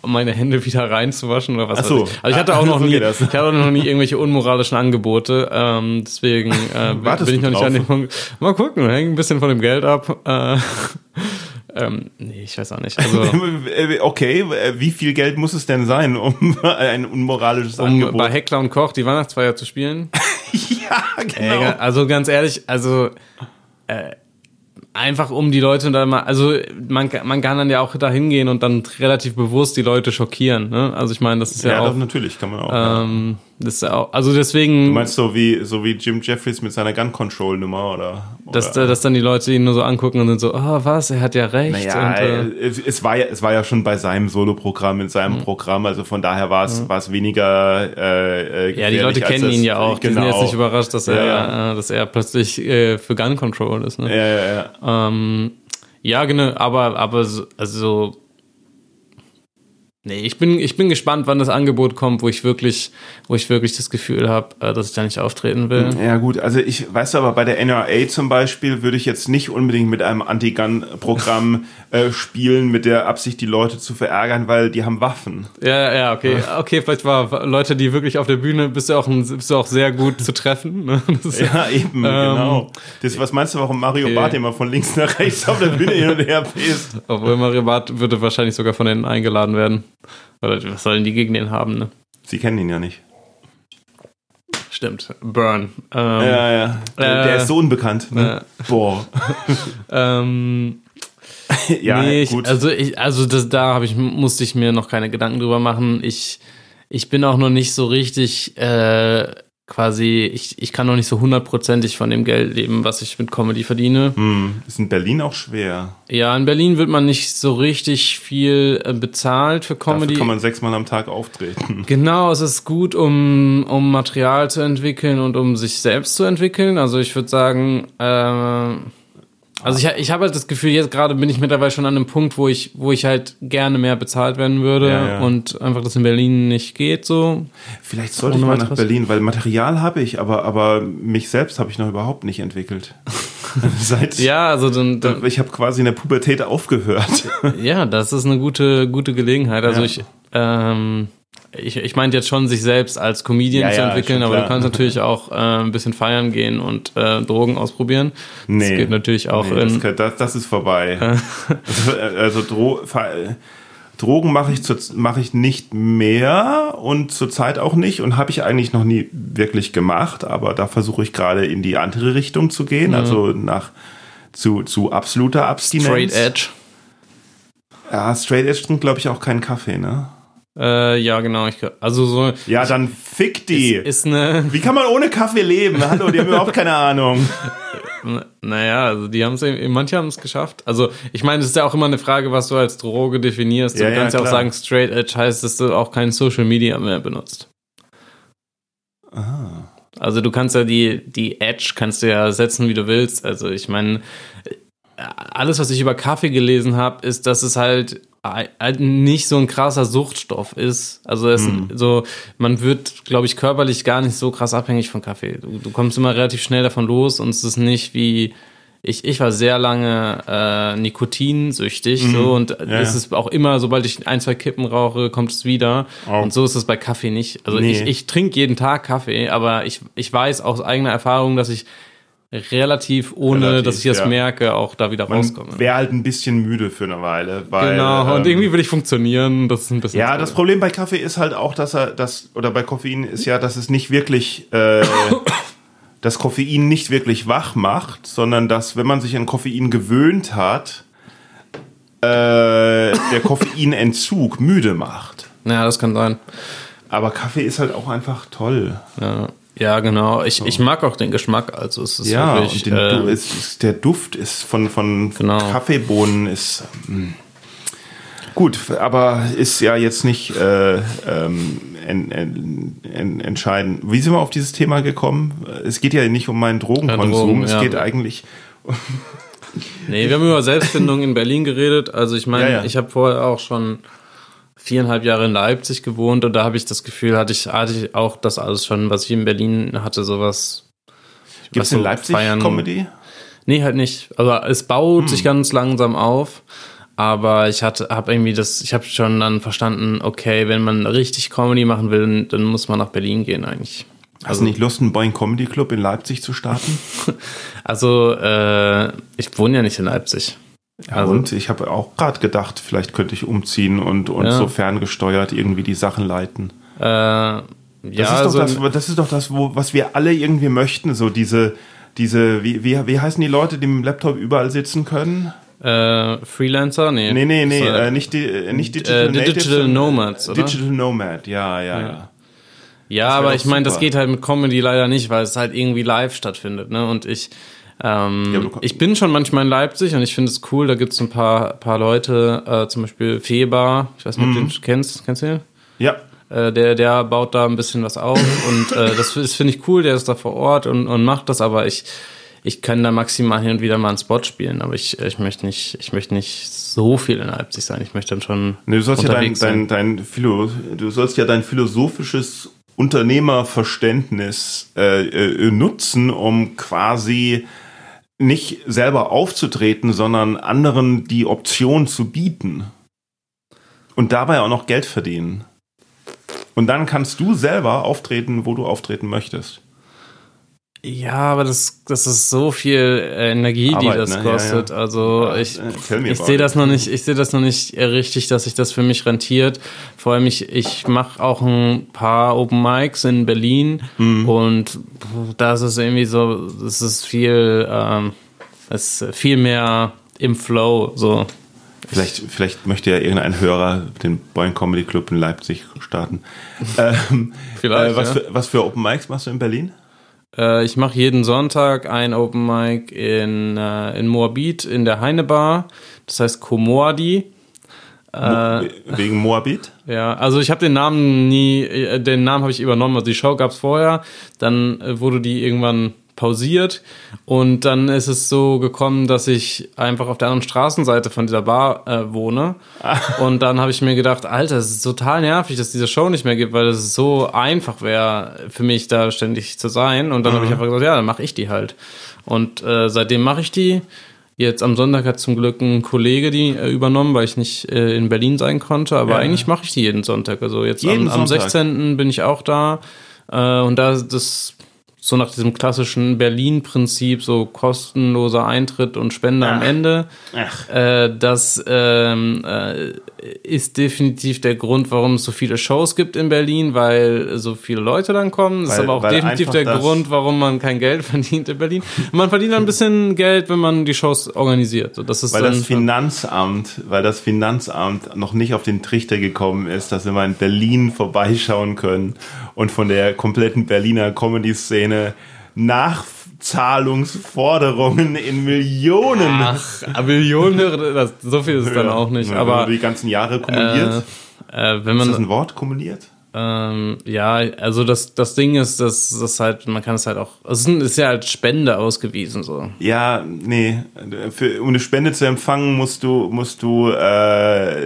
meine Hände wieder reinzuwaschen oder was Ach so. weiß ich. Also ich hatte auch Ah, noch so nie, ich hatte auch noch nie irgendwelche unmoralischen Angebote. Ähm, deswegen äh, Wartest bin ich noch nicht drauf? an dem Punkt. Mal gucken, hängt ein bisschen von dem Geld ab. Äh, ähm, nee, ich weiß auch nicht. Also, Okay, äh, wie viel Geld muss es denn sein, um ein unmoralisches um Angebot? bei Heckler und Koch die Weihnachtsfeier zu spielen. ja, genau. Ey, also ganz ehrlich, also äh, einfach um die Leute da mal, also man, man kann dann ja auch da hingehen und dann relativ bewusst die Leute schockieren. Ne? Also ich meine, das ist ja, ja, auch, doch, natürlich kann man auch. ja. Das ist ja auch, also deswegen, Du meinst so wie, so wie Jim Jeffries mit seiner Gun-Control-Nummer oder? dass, oder? dass dann die Leute ihn nur so angucken und sind so, ah was, er hat ja recht. Naja, und, äh, es, es, war ja, es war ja schon bei seinem Soloprogramm, in Mhm. seinem Programm, also von daher war es, war es weniger äh, äh, ja, die Leute kennen das- ihn ja auch. Die sind Genau. jetzt nicht überrascht, dass er, Ja, Äh, dass er plötzlich äh, für Gun Control ist. Ne? Ja, ja, ja. Ähm, ja, genau, aber, aber so, also. Nee, ich bin, ich bin gespannt, wann das Angebot kommt, wo ich wirklich, wo ich wirklich das Gefühl habe, äh, dass ich da nicht auftreten will. Ja gut, also ich weiß aber bei der NRA zum Beispiel würde ich jetzt nicht unbedingt mit einem Anti-Gun-Programm äh, spielen mit der Absicht, die Leute zu verärgern, weil die haben Waffen. Ja, ja, okay. Okay, vielleicht war Leute, die wirklich auf der Bühne bist du auch, ein, bist du auch sehr gut zu treffen. Ne? Ist, Ja, eben, genau. Das, was meinst du, warum Mario okay. Barth immer von links nach rechts auf der Bühne hin und her pest? Obwohl Mario Barth würde wahrscheinlich sogar von denen eingeladen werden. Oder was sollen die gegen den haben, ne? Sie kennen ihn ja nicht. Stimmt. Burn. Ähm, Ja, ja. Der, Äh, der ist so unbekannt. Ne? Boah. ähm, Ja, nee, ich, gut. also ich, also das, da ich musste ich mir noch keine Gedanken drüber machen. Ich, ich bin auch noch nicht so richtig äh, quasi, ich, ich kann noch nicht so hundertprozentig von dem Geld leben, was ich mit Comedy verdiene. hm, ist in Berlin auch schwer. Ja, in Berlin wird man nicht so richtig viel äh, bezahlt für Dafür Comedy. kann man sechsmal am Tag auftreten. Genau, es ist gut, um, um Material zu entwickeln und um sich selbst zu entwickeln. Also ich würde sagen, äh, also ich, ich habe halt das Gefühl, jetzt gerade bin ich mittlerweile schon an einem Punkt, wo ich, wo ich halt gerne mehr bezahlt werden würde Ja, ja. und einfach das in Berlin nicht geht so. Vielleicht sollte ich mal nach. Berlin, weil Material habe ich, aber, aber mich selbst habe ich noch überhaupt nicht entwickelt. Seit Ja, also dann, dann ich habe quasi in der Pubertät aufgehört. ja, das ist eine gute, gute Gelegenheit. Also Ja. ich, Ähm, ich, ich meinte jetzt schon, sich selbst als Comedian Ja, zu ja, entwickeln, schon aber du kannst natürlich auch äh, ein bisschen feiern gehen und äh, Drogen ausprobieren. Nee. Das geht natürlich auch Nee, das, in. kann- das, das ist vorbei. also also Dro Drogen mache ich, zu- mache ich nicht mehr und zurzeit auch nicht und habe ich eigentlich noch nie wirklich gemacht, aber da versuche ich gerade in die andere Richtung zu gehen, Mhm. also nach zu, zu absoluter Abstinenz. Straight Edge. Ja, Straight Edge trinkt, glaube ich, auch keinen Kaffee, ne? Äh, ja, genau. Ich, also so Ja, dann fick die. ist eine. Wie kann man ohne Kaffee leben? Hallo, die haben überhaupt keine Ahnung. Naja, also die haben es, manche haben es geschafft. Also ich meine, es ist ja auch immer eine Frage, was du als Droge definierst. Du Ja, ja, kannst ja, auch sagen, Straight Edge heißt, dass du auch kein Social Media mehr benutzt. Ah. Also du kannst ja die, die Edge kannst du ja setzen, wie du willst. Also ich meine, alles, was ich über Kaffee gelesen habe, ist, dass es halt nicht so ein krasser Suchtstoff ist. Also es so, man wird, glaube ich, körperlich gar nicht so krass abhängig von Kaffee. Du, du kommst immer relativ schnell davon los und es ist nicht wie ich, ich war sehr lange äh, nikotinsüchtig so und ja, es ist auch immer, sobald ich ein, zwei Kippen rauche, kommt es wieder. Oh. Und so ist es bei Kaffee nicht. Also Nee. ich, ich trinke jeden Tag Kaffee, aber ich, ich weiß aus eigener Erfahrung, dass ich relativ, ohne Relativ, dass ich das ja. merke, auch da wieder Man rauskomme. wäre halt ein bisschen müde für eine Weile. Weil, Genau, und ähm, irgendwie will ich funktionieren. Das ist ein bisschen. Ja, das Problem bei Kaffee ist halt auch, dass er das, oder bei Koffein ist ja, dass es nicht wirklich, äh, das Koffein nicht wirklich wach macht, sondern dass, wenn man sich an Koffein gewöhnt hat, äh, der Koffeinentzug müde macht. Ja, das kann sein. Aber Kaffee ist halt auch einfach toll. Ja, ja genau. Ich, ich mag auch den Geschmack. Also es ist Ja, wirklich. und den, du, äh, ist, ist, der Duft ist von, von Genau. Kaffeebohnen ist mm. gut, aber ist ja jetzt nicht äh, ähm, en, en, en, entscheidend. Wie sind wir auf dieses Thema gekommen? Es geht ja nicht um meinen Drogenkonsum, Drogen, es ja. geht eigentlich Nee, wir haben über Selbstfindung in Berlin geredet. Also ich meine, ja. ich habe vorher auch schon viereinhalb Jahre in Leipzig gewohnt und da habe ich das Gefühl, hatte ich, hatte ich auch das alles schon, was ich in Berlin hatte, sowas. Gibt was es in so Leipzig feiern- Comedy? Nee, halt nicht. Also es baut Hm. sich ganz langsam auf. Aber ich hatte, habe irgendwie das, ich habe schon dann verstanden, okay, wenn man richtig Comedy machen will, dann muss man nach Berlin gehen eigentlich. Hast du nicht Lust, einen Boing Comedy Club in Leipzig zu starten? Also äh, ich wohne ja nicht in Leipzig. Ja, und ich habe auch gerade gedacht, vielleicht könnte ich umziehen und, und Ja. so ferngesteuert irgendwie die Sachen leiten. Äh, ja, Das, ist also, doch das, das ist doch das, wo, was wir alle irgendwie möchten, so diese, diese, wie, wie, wie heißen die Leute, die mit dem Laptop überall sitzen können? äh, Freelancer? Nee. Nee, nee, nee, So, äh, nicht, die, äh, nicht Digital äh, Natives, Digital sondern- Nomads, oder? Digital Nomad, ja, ja, ja. Ja, wär aber ich meine, das geht halt mit Comedy leider nicht, weil es halt irgendwie live stattfindet, ne? Und ich, ähm, Ja, ich bin schon manchmal in Leipzig und ich finde es cool, da gibt es ein paar, paar Leute, äh, zum Beispiel Feber, ich weiß nicht, ob Mhm. du den kennst, kennst du den? Ja, Äh, der, der baut da ein bisschen was auf und äh, das, das finde ich cool, der ist da vor Ort und, und macht das, aber ich, ich kann da maximal hin und wieder mal einen Spot spielen, aber ich, ich möchte nicht, ich möchte nicht so viel in Leipzig sein. Ich möchte dann schon Nee, du sollst ja dein, dein, dein Philo, du sollst ja dein philosophisches Unternehmerverständnis äh, äh, nutzen, um quasi nicht selber aufzutreten, sondern anderen die Option zu bieten. Und dabei auch noch Geld verdienen. Und dann kannst du selber auftreten, wo du auftreten möchtest. Ja, aber das, das ist so viel äh, Energie, die Arbeit, das ne? Ja, kostet. ja. Also Ja, ich, äh, ich sehe das noch nicht, ich sehe das noch nicht äh, richtig, dass sich das für mich rentiert. Vor allem ich, ich mache auch ein paar Open Mics in Berlin Mhm. und da ist es irgendwie so, es ist viel, ähm, es ist viel mehr im Flow. So, Vielleicht, vielleicht möchte ja irgendein Hörer den Boing Comedy Club in Leipzig starten. ähm, Vielleicht, äh, was, ja. für, was für Open Mics machst du in Berlin? Äh, ich mache jeden Sonntag ein Open Mic in, äh, in Moabit in der Heine Bar. Das heißt Komoadi. Äh, Wegen Moabit? Ja, also ich habe den Namen nie, äh, den Namen habe ich übernommen. Also die Show gab's vorher, dann äh, wurde die irgendwann pausiert und dann ist es so gekommen, dass ich einfach auf der anderen Straßenseite von dieser Bar äh, wohne und dann habe ich mir gedacht, Alter, es ist total nervig, dass diese Show nicht mehr gibt, weil es so einfach wäre für mich da ständig zu sein und dann habe ich einfach gesagt, ja, dann mache ich die halt und äh, seitdem mache ich die Jetzt am Sonntag hat zum Glück ein Kollege die äh, übernommen, weil ich nicht äh, in Berlin sein konnte. Aber Ja. eigentlich mache ich die jeden Sonntag. Also jetzt Jeden am, am Sonntag? 16. bin ich auch da. Äh, und da das so nach diesem klassischen Berlin-Prinzip, so kostenloser Eintritt und Spende am Ach. Ende. Ach. Äh, das ähm, äh, ist definitiv der Grund, warum es so viele Shows gibt in Berlin, weil so viele Leute dann kommen. Das ist Weil- aber auch weil definitiv der Grund, warum man kein Geld verdient in Berlin. Man verdient ein bisschen Geld, wenn man die Shows organisiert. Das ist Weil das Finanzamt, weil das Finanzamt noch nicht auf den Trichter gekommen ist, dass wir mal in Berlin vorbeischauen können und von der kompletten Berliner Comedy-Szene Nachzahlungsforderungen in Millionen. Ach, Millionen, das, so viel ist es dann auch nicht. Aber man die ganzen Jahre kumuliert. äh, wenn ist das man ein Wort, kumuliert? Ähm, ja, also das, das Ding ist, dass das halt, man kann es halt auch, es ist, ja als Spende ausgewiesen so. Ja, nee. Für, um eine Spende zu empfangen, musst du, musst du äh,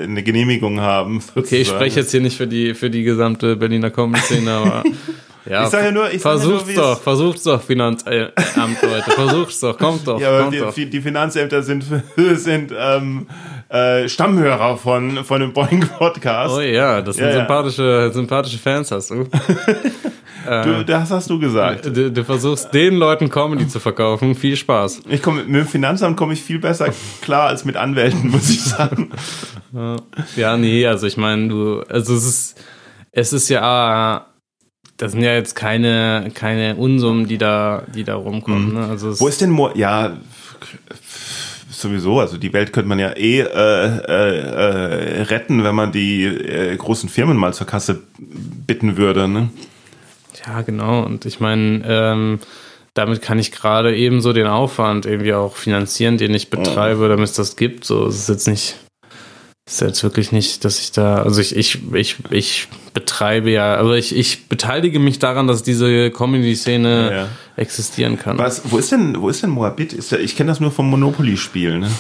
eine Genehmigung haben. Okay, ich spreche jetzt hier nicht für die, für die gesamte Berliner Comedy-Szene, aber ja, Ich sag ja nur- ich sag ja nur, doch, versucht's doch, Finanzamt, Leute, versucht's doch, kommt doch, Ja, aber kommt doch. die, die Finanzämter sind, sind ähm, äh, Stammhörer von, von dem Boeing-Podcast. Oh ja, das sind Ja, ja. sympathische, sympathische Fans, hast du. Du, das hast du gesagt. Du, du versuchst den Leuten Comedy zu verkaufen, viel Spaß. Ich komm, mit dem Finanzamt komme ich viel besser klar als mit Anwälten, muss ich sagen. Ja, nee, also ich meine, du, also es ist, es ist ja, das sind ja jetzt keine, keine Unsummen, die da, die da rumkommen. Ne? Also Wo ist denn Mo ja sowieso, also die Welt könnte man ja eh äh, äh, äh, retten, wenn man die äh, großen Firmen mal zur Kasse bitten würde. Ne? ja, genau. Und ich meine, ähm, damit kann ich gerade eben so den Aufwand irgendwie auch finanzieren, den ich betreibe, damit es das gibt. So, es ist jetzt nicht, ist jetzt wirklich nicht, dass ich da, also ich, ich, ich, ich betreibe ja, also ich, ich beteilige mich daran, dass diese Comedy-Szene Ja, ja. existieren kann. Was, wo ist denn, wo ist denn Moabit? Ist der, ich kenne das nur vom Monopoly-Spiel. Ne?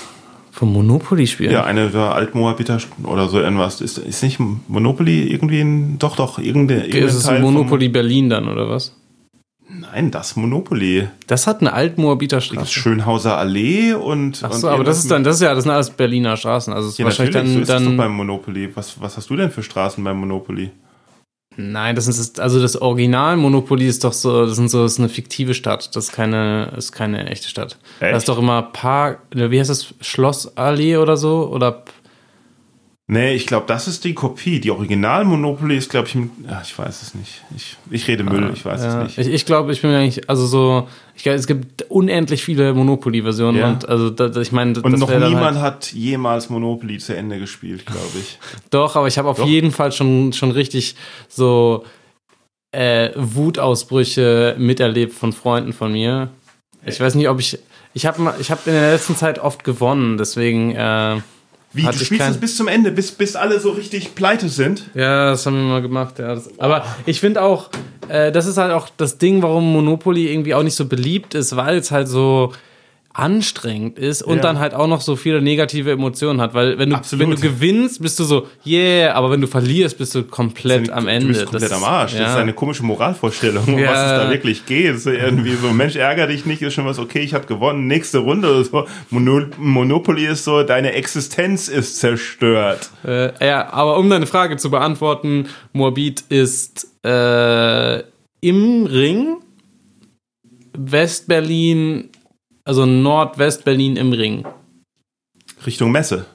Vom Monopoly-Spielen? Ja, eine der Altmoabiter oder so irgendwas. Ist, ist nicht Monopoly irgendwie ein, doch, doch, irgendeine, Okay, ist es Teil Monopoly Berlin dann, oder was? Nein, das Monopoly. Das hat eine Altmoabiter Das Straße. Schönhauser Allee und. Ach und so, aber das ist dann, das ist ja, das sind alles Berliner Straßen. Also ist Ja, wahrscheinlich natürlich, so dann, ist das doch dann beim Monopoly. Was, was hast du denn für Straßen beim Monopoly? nein, das ist also das Original Monopoly ist doch so, das sind so, das ist eine fiktive Stadt. Das ist keine, ist keine echte Stadt. Echt? Das ist doch immer Park, wie heißt das, Schlossallee oder so oder Nee, ich glaube, das ist die Kopie. Die Original Monopoly ist, glaube ich, im- ja, ich weiß es nicht. Ich, ich rede Müll, ich weiß Ja, es nicht. Ich, ich glaube, ich bin eigentlich, also so, ich glaube, es gibt unendlich viele Monopoly-Versionen Ja. und also da, da- ich meine, Und noch niemand halt, hat jemals Monopoly zu Ende gespielt, glaube ich. Doch, aber ich habe auf Doch. jeden Fall schon, schon richtig so äh, Wutausbrüche miterlebt von Freunden von mir. Ich weiß nicht, ob ich. Ich habe ich hab in der letzten Zeit oft gewonnen, deswegen. Äh, Wie, Hatte du spielst kein- es bis zum Ende, bis, bis alle so richtig pleite sind? ja, das haben wir mal gemacht. Ja, das, aber ich finde auch, äh, das ist halt auch das Ding, warum Monopoly irgendwie auch nicht so beliebt ist, weil es halt so anstrengend ist und Ja. dann halt auch noch so viele negative Emotionen hat, weil wenn du Absolut. wenn du gewinnst, bist du so yeah, aber wenn du verlierst, bist du komplett am Ende. Du bist komplett Das- am Arsch. Das ja. ist eine komische Moralvorstellung, um Ja. was es da wirklich geht. So irgendwie so, Mensch, ärger dich nicht, ist schon was, okay, ich habe gewonnen, nächste Runde oder so. Mono Monopoly ist so, deine Existenz ist zerstört. Äh, ja, aber um deine Frage zu beantworten, Moabit ist äh, im Ring, Westberlin, also Nordwestberlin im Ring. Richtung Messe.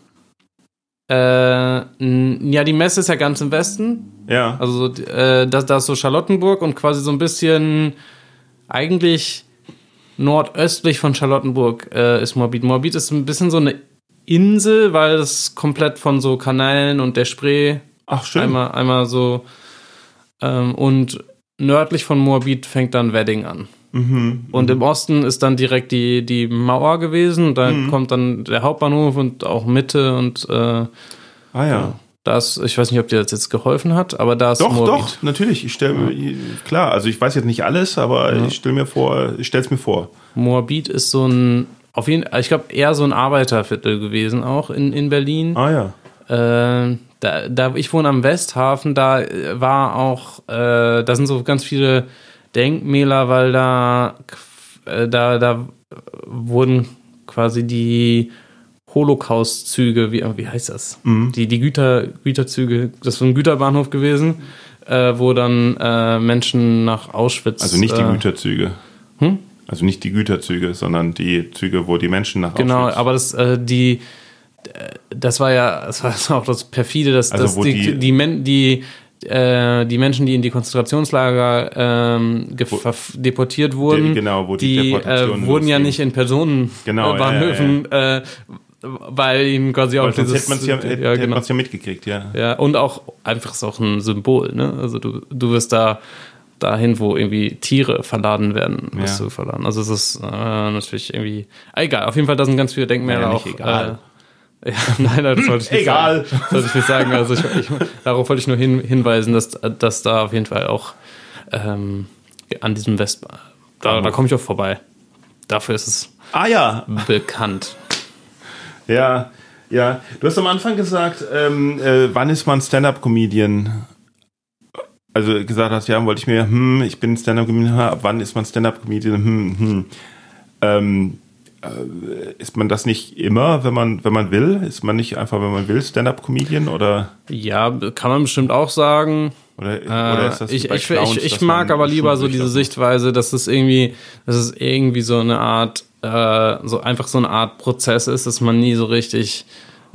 Äh, ja, die Messe ist ja ganz im Westen. Ja. Also so, äh, da, da ist so Charlottenburg und quasi so ein bisschen eigentlich nordöstlich von Charlottenburg äh, ist Moabit. Moabit ist ein bisschen so eine Insel, weil es komplett von so Kanälen und der Spree Ach, schön. einmal, einmal so ähm, und nördlich von Moabit fängt dann Wedding an. Mhm. Und im Osten ist dann direkt die, die Mauer gewesen. Da Mhm. kommt dann der Hauptbahnhof und auch Mitte und äh, Ah ja. das, ich weiß nicht, ob dir das jetzt geholfen hat, aber da ist Doch, Moabit. doch, natürlich. Ich stelle mir, klar, also ich weiß jetzt nicht alles, aber ich stelle mir vor, ich stell's mir vor. Moabit ist so ein, auf jeden ich glaube, eher so ein Arbeiterviertel gewesen auch in, in Berlin. Ah ja. Äh, da, da, ich wohne am Westhafen, da war auch, äh, da sind so ganz viele Denkmäler, weil da, äh, da, da wurden quasi die Holocaust-Züge, wie, wie heißt das? Mhm. Die, die Güter, Güterzüge, das ist ein Güterbahnhof gewesen, äh, wo dann äh, Menschen nach Auschwitz. Also nicht die äh, Güterzüge. Hm? Also nicht die Güterzüge, sondern die Züge, wo die Menschen nach Genau, Auschwitz- aber das, äh, die, das war ja, das war auch das perfide, dass, Also dass die, die- die, Men die, äh, die Menschen, die in die Konzentrationslager ähm, gef- deportiert wurden, Die- genau, wo die die äh, wurden ja losgingen. nicht in Personenbahnhöfen, Genau, äh, ja, ja, Bahnhöfen, Äh, weil ihnen quasi auch Weil dieses, hätte man es ja, hätte, ja, hätte genau. man's ja mitgekriegt, ja. Ja, und auch einfach ist auch ein Symbol, ne? Also du, du wirst da dahin, wo irgendwie Tiere verladen werden, wirst Ja. du verladen. Also es ist äh, natürlich irgendwie. Egal, auf jeden Fall, da sind ganz viele Denkmäler Naja, auch. egal. Äh, ja, nein, nein, das wollte ich nicht Egal. sagen. Das wollte ich nicht sagen. Also ich, ich, darauf wollte ich nur hin, hinweisen, dass, dass da auf jeden Fall auch ähm, an diesem West. Da, da komme ich auch vorbei. Dafür ist es Ah ja, bekannt. ja, ja. Du hast am Anfang gesagt, ähm, äh, wann ist man Stand-Up-Comedian? Also gesagt hast, ja, wollte ich mir, hm, ich bin Stand-Up-Comedian, ab wann ist man Stand-Up-Comedian? Hm, hm. Ähm, äh, ist man das nicht immer, wenn man, wenn man will? Ist man nicht einfach, wenn man will, Stand-Up-Comedian oder, Ja, kann man bestimmt auch sagen. oder, oder ist Äh, das ich, bei ich, Clowns, ich, ich mag aber lieber so diese Sichtweise, dass es irgendwie, dass es irgendwie so eine Art, äh, so einfach so eine Art Prozess ist, dass man nie so richtig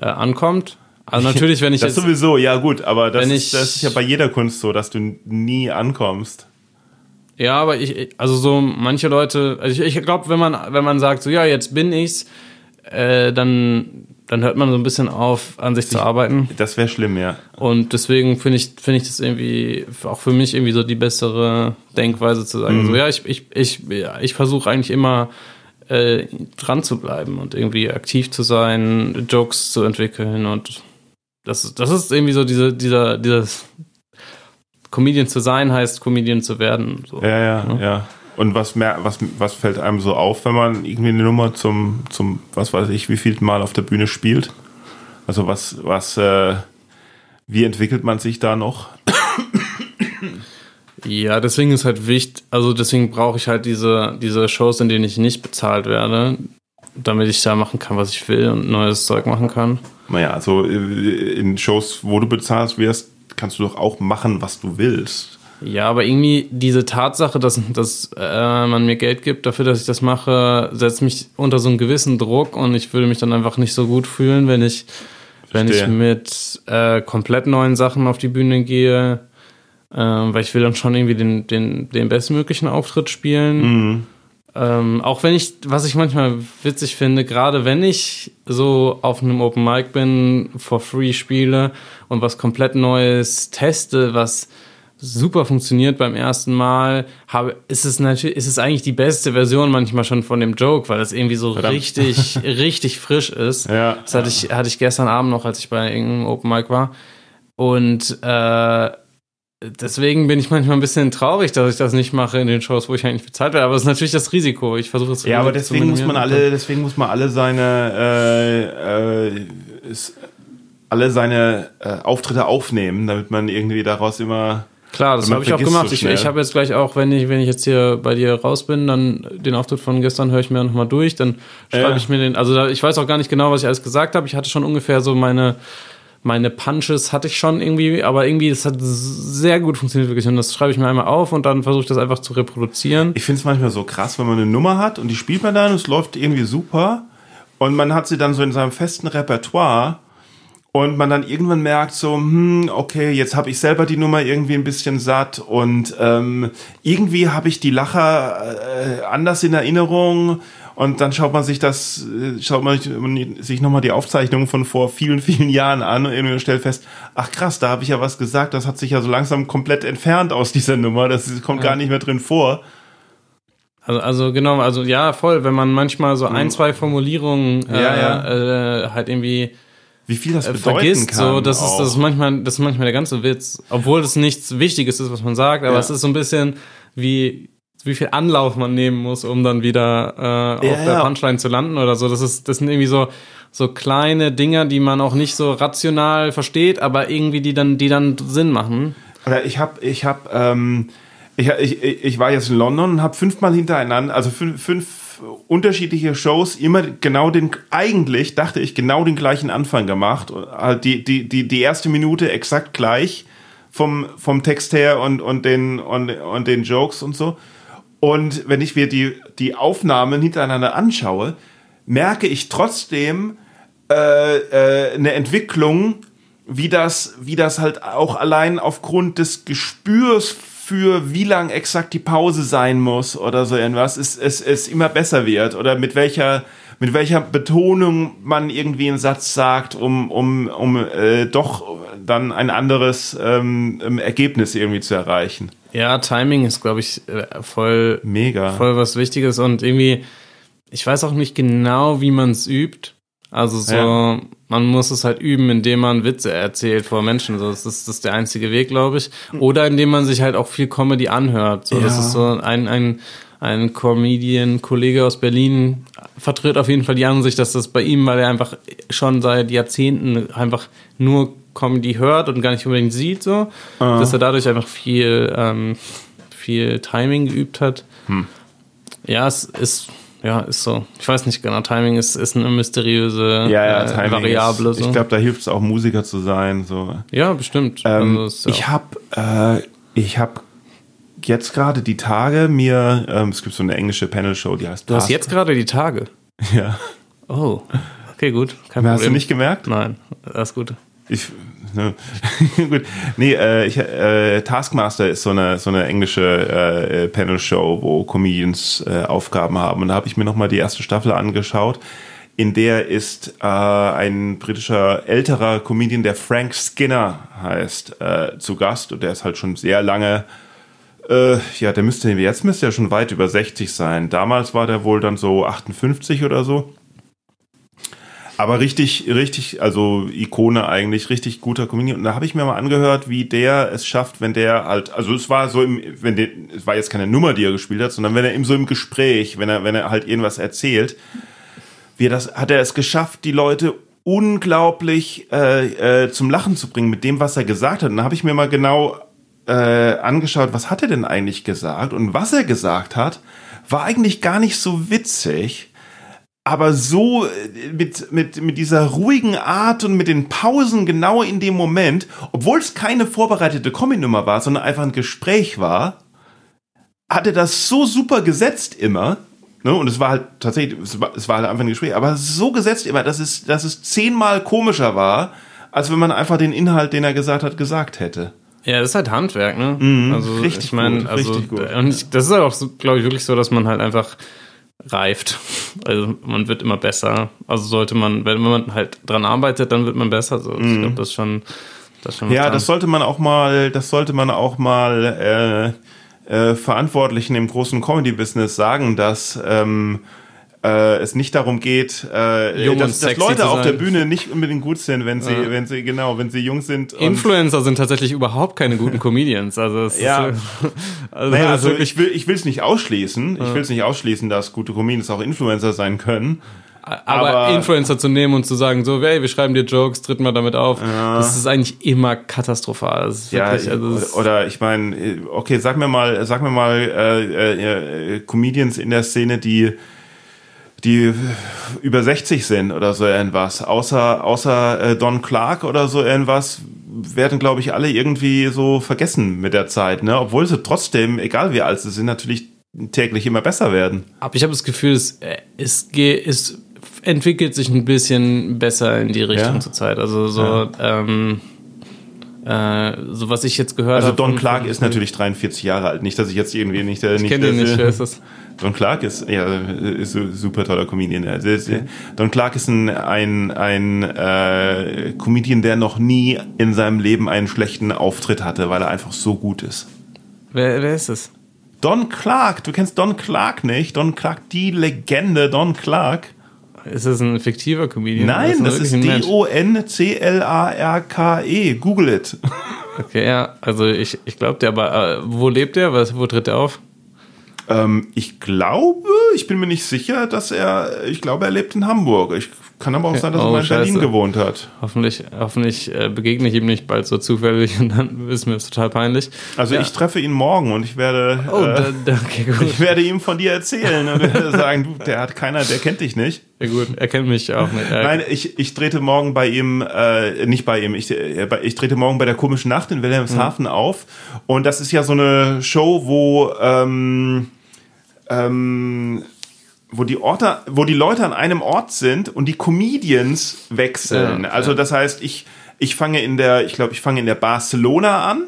äh, ankommt. Also natürlich, wenn ich Das jetzt, sowieso, ja gut, aber das, ich- das ist ja bei jeder Kunst so, dass du nie ankommst. Ja, aber ich, also so manche Leute, also ich, ich glaube, wenn man, wenn man sagt, so ja, jetzt bin ich's, äh, dann, dann hört man so ein bisschen auf, an sich zu arbeiten. Das wäre schlimm, ja. Und deswegen finde ich, finde ich das irgendwie auch für mich irgendwie so die bessere Denkweise zu sagen, so ja, ich, ich, ich, ich versuche eigentlich immer äh, dran zu bleiben und irgendwie aktiv zu sein, Jokes zu entwickeln und das, das ist irgendwie so diese, dieser, dieses Comedian zu sein heißt Comedian zu werden. So. Ja, ja, ja. Und was, mer was, was fällt einem so auf, wenn man irgendwie eine Nummer zum, zum was weiß ich, wie viel Mal auf der Bühne spielt? Also was, was, äh, wie entwickelt man sich da noch? Ja, deswegen ist halt wichtig, also deswegen brauche ich halt diese, diese Shows, in denen ich nicht bezahlt werde, damit ich da machen kann, was ich will und neues Zeug machen kann. Naja, also äh, in Shows, wo du bezahlt wirst, kannst du doch auch machen, was du willst. Ja, aber irgendwie diese Tatsache, dass, dass äh, man mir Geld gibt dafür, dass ich das mache, setzt mich unter so einen gewissen Druck und ich würde mich dann einfach nicht so gut fühlen, wenn ich, wenn ich mit äh, komplett neuen Sachen auf die Bühne gehe, äh, weil ich will dann schon irgendwie den, den, den bestmöglichen Auftritt spielen. Ähm, auch wenn ich, was ich manchmal witzig finde, gerade wenn ich so auf einem Open Mic bin, for free spiele und was komplett Neues teste, was super funktioniert beim ersten Mal, habe, ist es natürlich, ist es eigentlich die beste Version manchmal schon von dem Joke, weil es irgendwie so Verdammt. richtig, richtig frisch ist. Ja. Das hatte ich, hatte ich gestern Abend noch, als ich bei irgendeinem Open Mic war. Und äh, deswegen bin ich manchmal ein bisschen traurig, dass ich das nicht mache in den Shows, wo ich eigentlich bezahlt werde. Aber es ist natürlich das Risiko. Ich versuche es Ja, aber zu deswegen muss man alle, deswegen muss man alle seine, äh, äh, alle seine äh, Auftritte aufnehmen, damit man irgendwie daraus immer Klar, das habe ich auch gemacht. so ich ich habe jetzt gleich auch, wenn ich, wenn ich jetzt hier bei dir raus bin, dann den Auftritt von gestern höre ich mir nochmal durch. Dann schreibe Ja. ich mir den. Also da, ich weiß auch gar nicht genau, was ich alles gesagt habe. Ich hatte schon ungefähr so meine, meine Punches hatte ich schon irgendwie, aber irgendwie, es hat sehr gut funktioniert wirklich. Und das schreibe ich mir einmal auf und dann versuche ich das einfach zu reproduzieren. Ich finde es manchmal so krass, wenn man eine Nummer hat und die spielt man dann und es läuft irgendwie super und man hat sie dann so in seinem festen Repertoire und man dann irgendwann merkt so, hm, okay, jetzt habe ich selber die Nummer irgendwie ein bisschen satt und ähm, irgendwie habe ich die Lacher äh, anders in Erinnerung und dann schaut man sich das, äh, schaut man sich nochmal die Aufzeichnung von vor vielen, vielen Jahren an und irgendwie stellt fest, ach krass, da habe ich ja was gesagt, das hat sich ja so langsam komplett entfernt aus dieser Nummer, das kommt gar nicht mehr drin vor. Also, also genau, also ja, voll, wenn man manchmal so ein, zwei Formulierungen äh. Ja, ja. Äh, halt irgendwie Wie viel das äh, bedeuten vergisst, kann. so, das ist, das ist manchmal, das ist manchmal der ganze Witz. Obwohl das nichts Wichtiges ist, was man sagt, aber Ja. es ist so ein bisschen wie, wie viel Anlauf man nehmen muss, um dann wieder äh, Ja, auf der ja. Punchline zu landen oder so. Das ist, das sind irgendwie so, so kleine Dinger, die man auch nicht so rational versteht, aber irgendwie die dann, die dann Sinn machen. Oder ich habe, ich habe, ähm, ich, ich, ich war jetzt in London und habe fünfmal hintereinander, also fünf, fünf unterschiedliche Shows immer genau den, eigentlich dachte ich, genau den gleichen Anfang gemacht. Halt die, die, die, die erste Minute exakt gleich vom, vom Text her und, und, den, und, und den Jokes und so. Und wenn ich mir die, die Aufnahmen hintereinander anschaue, merke ich trotzdem äh, äh, eine Entwicklung, wie das, wie das halt auch allein aufgrund des Gespürs für wie lang exakt die Pause sein muss oder so irgendwas, es, es, es immer besser wird. Oder mit welcher, mit welcher Betonung man irgendwie einen Satz sagt, um, um, um äh, doch dann ein anderes ähm, Ergebnis irgendwie zu erreichen. Ja, Timing ist, glaube ich, äh, voll, Mega. voll was Wichtiges und irgendwie, ich weiß auch nicht genau, wie man es übt. Also so, ja. man muss es halt üben, indem man Witze erzählt vor Menschen. So, das ist, das ist der einzige Weg, glaube ich. Oder indem man sich halt auch viel Comedy anhört. So, ja. das ist so ein, ein, ein Comedian-Kollege aus Berlin vertritt auf jeden Fall die Ansicht, dass das bei ihm, weil er einfach schon seit Jahrzehnten einfach nur Comedy hört und gar nicht unbedingt sieht, so, uh. dass er dadurch einfach viel, ähm, viel Timing geübt hat. Hm. Ja, es ist ja, ist so. Ich weiß nicht genau, Timing ist, ist eine mysteriöse ja, ja, äh, Variable. Ist, so. Ich glaube, da hilft es auch, Musiker zu sein. So. Ja, bestimmt. Ähm, also ich habe äh, ich hab jetzt gerade die Tage mir, ähm, es gibt so eine englische Panel-Show, die heißt Du Task. hast jetzt gerade die Tage? Ja. Oh, okay, gut. Kein Hast du nicht gemerkt? Nein, alles gut. Ich, ne. Gut. Nee, äh, ich, äh, Taskmaster ist so eine, so eine englische äh, Panel-Show, wo Comedians äh, Aufgaben haben. Und da habe ich mir nochmal die erste Staffel angeschaut. In der ist äh, ein britischer älterer Comedian, der Frank Skinner heißt, äh, zu Gast. Und der ist halt schon sehr lange äh, ja, der müsste jetzt müsste er schon weit über 60 sein. Damals war der wohl dann so 58 oder so. Aber richtig, richtig, also Ikone eigentlich, richtig guter Comedian. Und da habe ich mir mal angehört, wie der es schafft, wenn der halt, also es war so im, wenn der, es war jetzt keine Nummer, die er gespielt hat, sondern wenn er eben so im Gespräch, wenn er, wenn er halt irgendwas erzählt, wie das, hat er es geschafft, die Leute unglaublich äh, äh, zum Lachen zu bringen mit dem, was er gesagt hat. Und da habe ich mir mal genau äh, angeschaut, was hat er denn eigentlich gesagt? Und was er gesagt hat, war eigentlich gar nicht so witzig aber so äh, mit, mit, mit dieser ruhigen Art und mit den Pausen genau in dem Moment, obwohl es keine vorbereitete Comic-Nummer war, sondern einfach ein Gespräch war, hat er das so super gesetzt immer. Ne? Und es war halt tatsächlich, es war, es war halt einfach ein Gespräch, aber so gesetzt immer, dass es, dass es zehnmal komischer war, als wenn man einfach den Inhalt, den er gesagt hat, gesagt hätte. Ja, das ist halt Handwerk, ne? Mhm, also, richtig ich meine, also, richtig gut. Und ich, das ist halt auch, so, glaube ich, wirklich so, dass man halt einfach reift. Also man wird immer besser. Also sollte man, wenn man halt dran arbeitet, dann wird man besser. Also ich mhm. glaube, das ist schon, das ist schon Ja, das sollte man auch mal, das sollte man auch mal äh, äh, Verantwortlichen im großen Comedy-Business sagen, dass ähm, äh, es nicht darum geht, äh, dass, dass Leute auf der Bühne nicht unbedingt gut sind, wenn sie, ja. wenn sie, genau, wenn sie jung sind. Influencer sind tatsächlich überhaupt keine guten Comedians. Also, es ja. ist, also, naja, also ich will, ich will es nicht ausschließen. Ich will es nicht ausschließen, dass gute Comedians auch Influencer sein können. Aber, aber, Influencer zu nehmen und zu sagen, so, hey, wir schreiben dir Jokes, tritt mal damit auf, ja. das ist eigentlich immer katastrophal. ja, wirklich, also oder ich meine, okay, sag mir mal, sag mir mal äh, äh, Comedians in der Szene, die die über 60 sind oder so irgendwas. Außer, außer äh, Don Clark oder so irgendwas werden, glaube ich, alle irgendwie so vergessen mit der Zeit, ne? Obwohl sie trotzdem, egal wie alt sie sind, natürlich täglich immer besser werden. Aber ich habe das Gefühl, es, äh, es, es entwickelt sich ein bisschen besser in die Richtung ja? zurzeit. Also so, ja. ähm, äh, so was ich jetzt gehört habe. Also Don Clark ist natürlich 43 Jahre alt. Nicht, dass ich jetzt irgendwie nicht. Äh, ich kenne den nicht. Wer ist das? Don Clark ist ja ist ein super toller Comedian. Also, Don Clark ist ein ein, ein äh, Comedian, der noch nie in seinem Leben einen schlechten Auftritt hatte, weil er einfach so gut ist. Wer, wer ist es? Don Clark. Du kennst Don Clark nicht? Don Clark, die Legende Don Clark. Ist das ein fiktiver Comedian? Nein, das ist D-O-N-C-L-A-R-K-E. Google it. Okay, ja. Also ich, ich glaube, der aber, äh, wo lebt der? Was, wo tritt er auf? Ähm, ich glaube, ich bin mir nicht sicher, dass er, ich glaube, er lebt in Hamburg. Ich Kann aber auch sein, dass Oh, er mal in scheiße. Berlin gewohnt hat. Hoffentlich, hoffentlich äh, begegne ich ihm nicht bald so zufällig und dann ist mir das total peinlich. Also Ja. ich treffe ihn morgen und ich werde, Oh, äh, da, da, okay, gut. ich werde ihm von dir erzählen und werde sagen, du, der hat keiner, der kennt dich nicht. Ja, gut, er kennt mich auch nicht. Er, Nein, ich, ich trete morgen bei ihm, äh, nicht bei ihm, ich, äh, ich trete morgen bei der komischen Nacht in Wilhelmshaven auf. Und das ist ja so eine Show, wo, ähm, ähm, wo die Orte, wo die Leute an einem Ort sind und die Comedians wechseln. Ja, also das heißt, ich, ich fange in der, ich glaube, ich fange in der Barcelona an.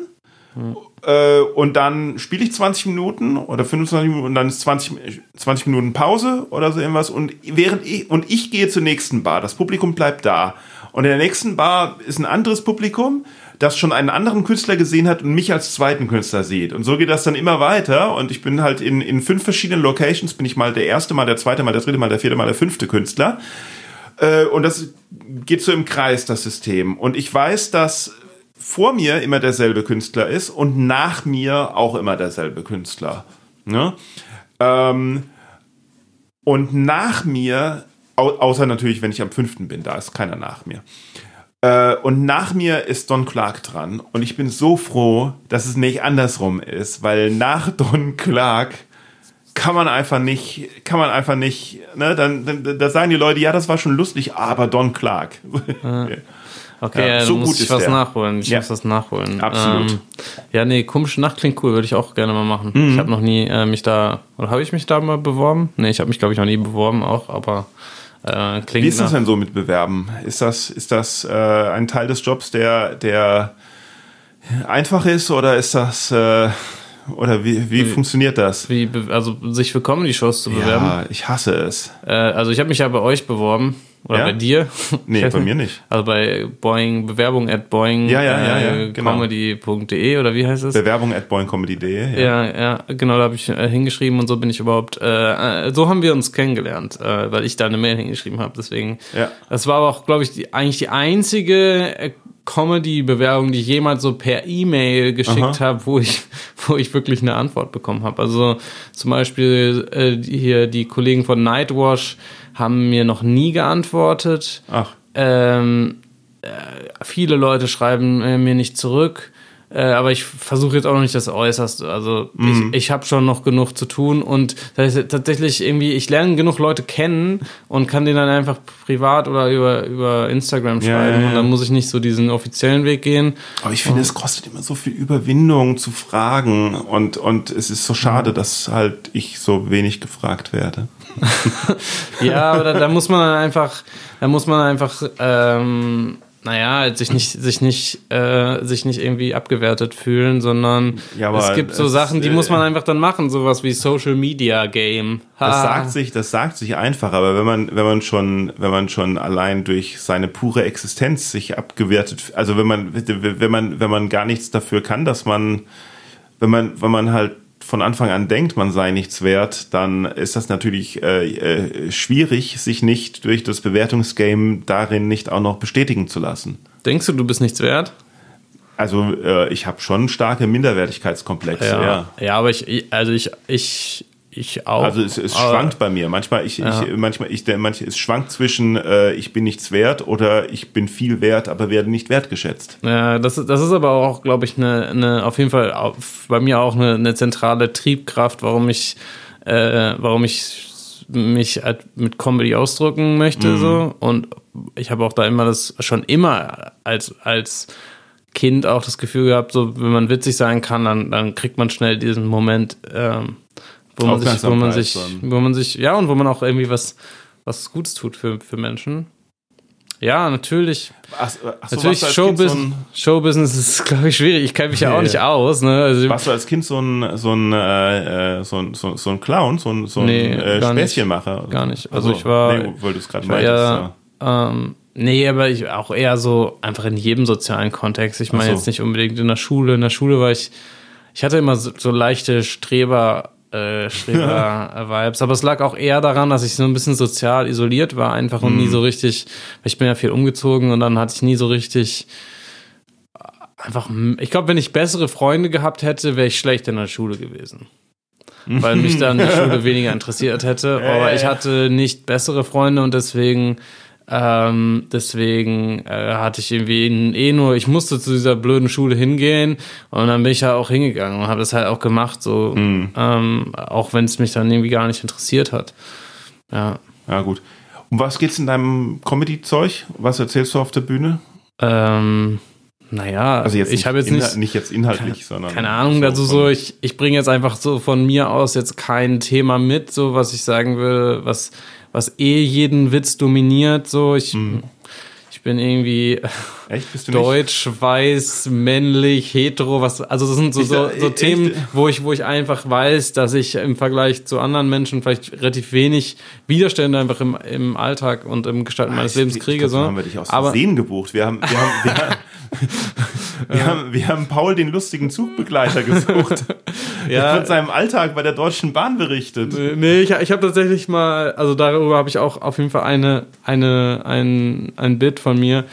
Äh, und dann spiele ich 20 Minuten oder 25 Minuten und dann ist 20, 20 Minuten Pause oder so irgendwas. Und während ich, und ich gehe zur nächsten Bar. Das Publikum bleibt da. Und in der nächsten Bar ist ein anderes Publikum, das schon einen anderen Künstler gesehen hat und mich als zweiten Künstler sieht. Und so geht das dann immer weiter. Und ich bin halt in, in fünf verschiedenen Locations, bin ich mal der erste, mal der zweite, mal der dritte, mal der vierte, mal der fünfte Künstler. Äh, und das geht so im Kreis, das System. Und ich weiß, dass vor mir immer derselbe Künstler ist und nach mir auch immer derselbe Künstler. Ne? Ähm, und nach mir, au außer natürlich, wenn ich am fünften bin, da ist keiner nach mir. Äh, und nach mir ist Don Clark dran. Und ich bin so froh, dass es nicht andersrum ist, weil nach Don Clark kann man einfach nicht, kann man einfach nicht, ne, dann, dann da sagen die Leute, ja, das war schon lustig, aber Don Clark. okay, ja, so muss gut ich was der. nachholen. Ich Ja. muss was nachholen. Absolut. Ähm, ja, nee, komische Nacht klingt cool, würde ich auch gerne mal machen. Mhm. Ich habe noch nie äh, mich da, oder habe ich mich da mal beworben? Nee, ich habe mich, glaube ich, noch nie beworben auch, aber äh, Wie ist das denn so mit Bewerben? Ist das, ist das äh, ein Teil des Jobs, der, der einfach ist oder ist das äh, oder wie, wie funktioniert das? wie, also sich für Comedy-Shows zu bewerben. Ja, ich hasse es. Äh, also ich habe mich ja bei euch beworben. Oder Ja? bei dir. Nee, bei mir nicht. Also bei Boeing, Bewerbung at Boeing Ja, ja, ja, ja, äh, genau. comedy.de oder wie heißt es? Bewerbung at boingcomedy.de. Ja, ja, genau, da habe ich äh, hingeschrieben und so bin ich überhaupt, äh, äh, so haben wir uns kennengelernt, weil ich da eine Mail hingeschrieben habe. Deswegen, Ja. das war aber auch, glaube ich, die, eigentlich die einzige Comedy-Bewerbung, die ich jemals so per E-Mail geschickt habe, wo ich, wo ich wirklich eine Antwort bekommen habe. Also zum Beispiel hier die Kollegen von Nightwash haben mir noch nie geantwortet. Ach, Ähm, äh, viele Leute schreiben äh, mir nicht zurück. Äh, aber ich versuche jetzt auch noch nicht das Äußerste. Also ich, ich habe schon noch genug zu tun und tatsächlich irgendwie, ich lerne genug Leute kennen und kann denen dann einfach privat oder über, über Instagram Ja, schreiben. ja, ja. Und dann muss ich nicht so diesen offiziellen Weg gehen. aber ich finde, es kostet immer so viel Überwindung zu fragen und, und es ist so schade, dass halt ich so wenig gefragt werde. Ja, aber da, da muss man einfach, da muss man einfach, ähm, naja, sich nicht, sich nicht, äh, sich nicht irgendwie abgewertet fühlen, sondern Ja, es gibt so es, Sachen, die äh, muss man einfach dann machen, sowas wie Social Media Game. Das Ha. sagt sich, das sagt sich einfach, aber wenn man, wenn man schon, wenn man schon allein durch seine pure Existenz sich abgewertet, also wenn man, wenn man, wenn man gar nichts dafür kann, dass man, wenn man, wenn man halt von Anfang an denkt, man sei nichts wert, dann ist das natürlich äh, äh, schwierig, sich nicht durch das Bewertungsgame darin nicht auch noch bestätigen zu lassen. Denkst du, du bist nichts wert? Also äh, ich habe schon starke Minderwertigkeitskomplexe, ja. Ja, aber ich, ich- also ich, ich, ich auch. Also es, es schwankt bei mir. Manchmal, ich, Ja. ich, manchmal, ich, der- manch, es schwankt zwischen äh, ich bin nichts wert oder ich bin viel wert, aber werde nicht wertgeschätzt. Ja, das, ist- das ist aber auch, glaube ich, eine, eine, auf jeden Fall auf, bei mir auch eine, eine zentrale Triebkraft, warum ich, äh, warum ich mich halt mit Comedy ausdrücken möchte. So. Und ich habe auch da immer das schon immer als, als Kind auch das Gefühl gehabt, so wenn man witzig sein kann, dann, dann kriegt man schnell diesen Moment, ähm, wo man sich, wo man sich, wo man sich, ja, und wo man auch irgendwie was, was Gutes tut für, für Menschen. Ja, natürlich. Ach, ach so, Natürlich, kind so Showbusiness, ist, glaube ich, schwierig. Ich kenne mich ja auch nicht aus. Ne? Also, warst du als Kind so ein, so ein, äh, äh, so ein, so, so ein Clown, so ein, so ein Nee, äh, gar nicht. Späßchenmacher? Gar nicht. Also ich war- Nee, weil du es gerade meintest. eher, Ja. ähm, nee, aber ich auch eher so einfach in jedem sozialen Kontext. Ich meine so. jetzt nicht unbedingt in der Schule. In der Schule war ich, ich hatte immer so, so leichte Streber, äh, Streber-Vibes, aber es lag auch eher daran, dass ich so ein bisschen sozial isoliert war, einfach und nie Mhm. so richtig, ich bin ja viel umgezogen und dann hatte ich nie so richtig einfach, ich glaube, wenn ich bessere Freunde gehabt hätte, wäre ich schlecht in der Schule gewesen. Weil mich dann die Schule weniger interessiert hätte. Aber ich hatte nicht bessere Freunde und deswegen Ähm, deswegen äh, hatte ich irgendwie eh nur, ich musste zu dieser blöden Schule hingehen und dann bin ich ja auch hingegangen und habe das halt auch gemacht, so Mhm. ähm, auch wenn es mich dann irgendwie gar nicht interessiert hat. Ja. Ja, gut. Um was geht's in deinem Comedy-Zeug? Was erzählst du auf der Bühne? Ähm, naja, Also jetzt ich habe jetzt nicht, nicht jetzt inhaltlich, sondern. keine Ahnung, also so, ich, ich bringe jetzt einfach so von mir aus jetzt kein Thema mit, so was ich sagen würde, was, was eh jeden Witz dominiert, so ich, Mhm. ich bin irgendwie Echt? Bist du nicht? deutsch, weiß, männlich, hetero, was, also das sind so, so, so echt? Themen, wo ich, wo ich einfach weiß, dass ich im Vergleich zu anderen Menschen vielleicht relativ wenig Widerstände einfach im, im Alltag und im Gestalten meines Lebens Ich- ich kriege, glaub, so. haben wir dich aus Aber, Versehen gebucht. Wir haben, wir haben, wir haben, wir haben, wir haben Paul den lustigen Zugbegleiter gesucht. Der Ja. von seinem Alltag bei der Deutschen Bahn berichtet. Nee, ich, ich habe tatsächlich mal, also darüber habe ich auch auf jeden Fall eine, eine, ein, ein Bit von mir,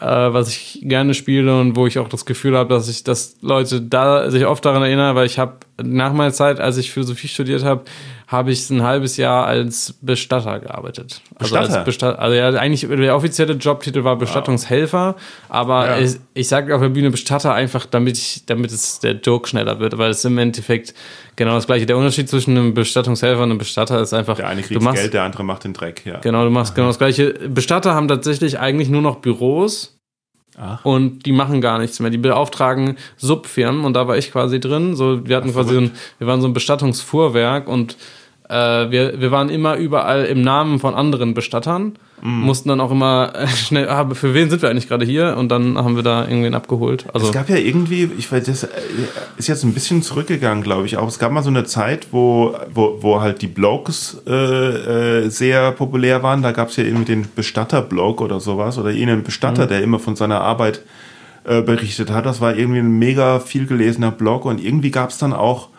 äh, was ich gerne spiele und wo ich auch das Gefühl habe, dass ich, dass Leute da sich oft daran erinnern, weil ich habe nach meiner Zeit, als ich Philosophie studiert habe, habe ich ein halbes Jahr als Bestatter gearbeitet. Also, Bestatter? als Bestatter, also ja, eigentlich der offizielle Jobtitel war Bestattungshelfer, aber Ja. ich, ich sage auf der Bühne Bestatter einfach, damit ich, damit es der Joke schneller wird, weil es im Endeffekt genau das gleiche. Der Unterschied zwischen einem Bestattungshelfer und einem Bestatter ist einfach, Der eine du kriegt machst, Geld, der andere macht den Dreck. Ja. genau, du machst genau das gleiche. Bestatter haben tatsächlich eigentlich nur noch Büros Ach. und die machen gar nichts mehr. Die beauftragen Subfirmen und da war ich quasi drin. So, wir hatten Ach, quasi so ein, wir waren so ein Bestattungsfuhrwerk und äh, wir, wir waren immer überall im Namen von anderen Bestattern, Mhm. mussten dann auch immer äh, schnell, ah, für wen sind wir eigentlich gerade hier? Und dann haben wir da irgendwen abgeholt. Also Es gab ja irgendwie, ich weiß, das äh, ist jetzt ein bisschen zurückgegangen, glaube ich auch. Es gab mal so eine Zeit, wo, wo, wo halt die Blogs äh, äh, sehr populär waren. Da gab es ja irgendwie den Bestatter-Blog oder sowas oder irgendeinen Bestatter, der immer von seiner Arbeit äh, berichtet hat. Das war irgendwie ein mega viel gelesener Blog und irgendwie gab es dann auch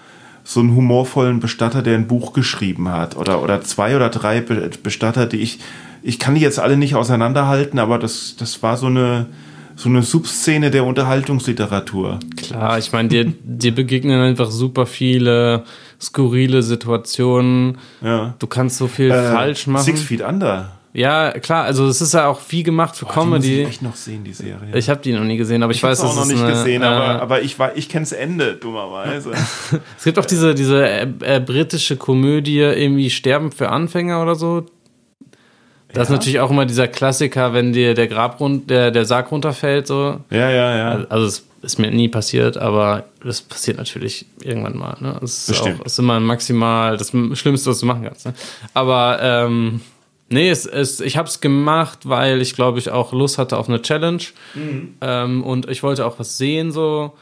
so einen humorvollen Bestatter, der ein Buch geschrieben hat oder, oder zwei oder drei Be Bestatter, die ich, ich kann die jetzt alle nicht auseinanderhalten, aber das, das war so eine, so eine Subszene der Unterhaltungsliteratur. Klar, ich meine, dir, dir begegnen einfach super viele skurrile Situationen. Ja. Du kannst so viel Äh, falsch machen. Six Feet Under. Ja, klar, also es ist ja auch viel gemacht für Boah, die muss Comedy. ich echt noch sehen, die Serie. Ich habe die noch nie gesehen, aber ich, weiß, hab's auch es noch ist nicht eine, gesehen, äh, aber, aber ich, war- ich kenn's Ende, dummerweise. es gibt auch diese, diese äh, äh, britische Komödie, irgendwie Sterben für Anfänger oder so. Das ist Ja. natürlich auch immer dieser Klassiker, wenn dir der Grab rund, der, der Sarg runterfällt, so. ja, ja, ja. Also es ist mir nie passiert, aber das passiert natürlich irgendwann mal. Ne? Das ist, auch, ist immer maximal das Schlimmste, was du machen kannst. Ne? Aber ähm, nee, es, es, ich habe es gemacht, weil ich glaube ich auch Lust hatte auf eine Challenge Mhm. ähm, und ich wollte auch was sehen so.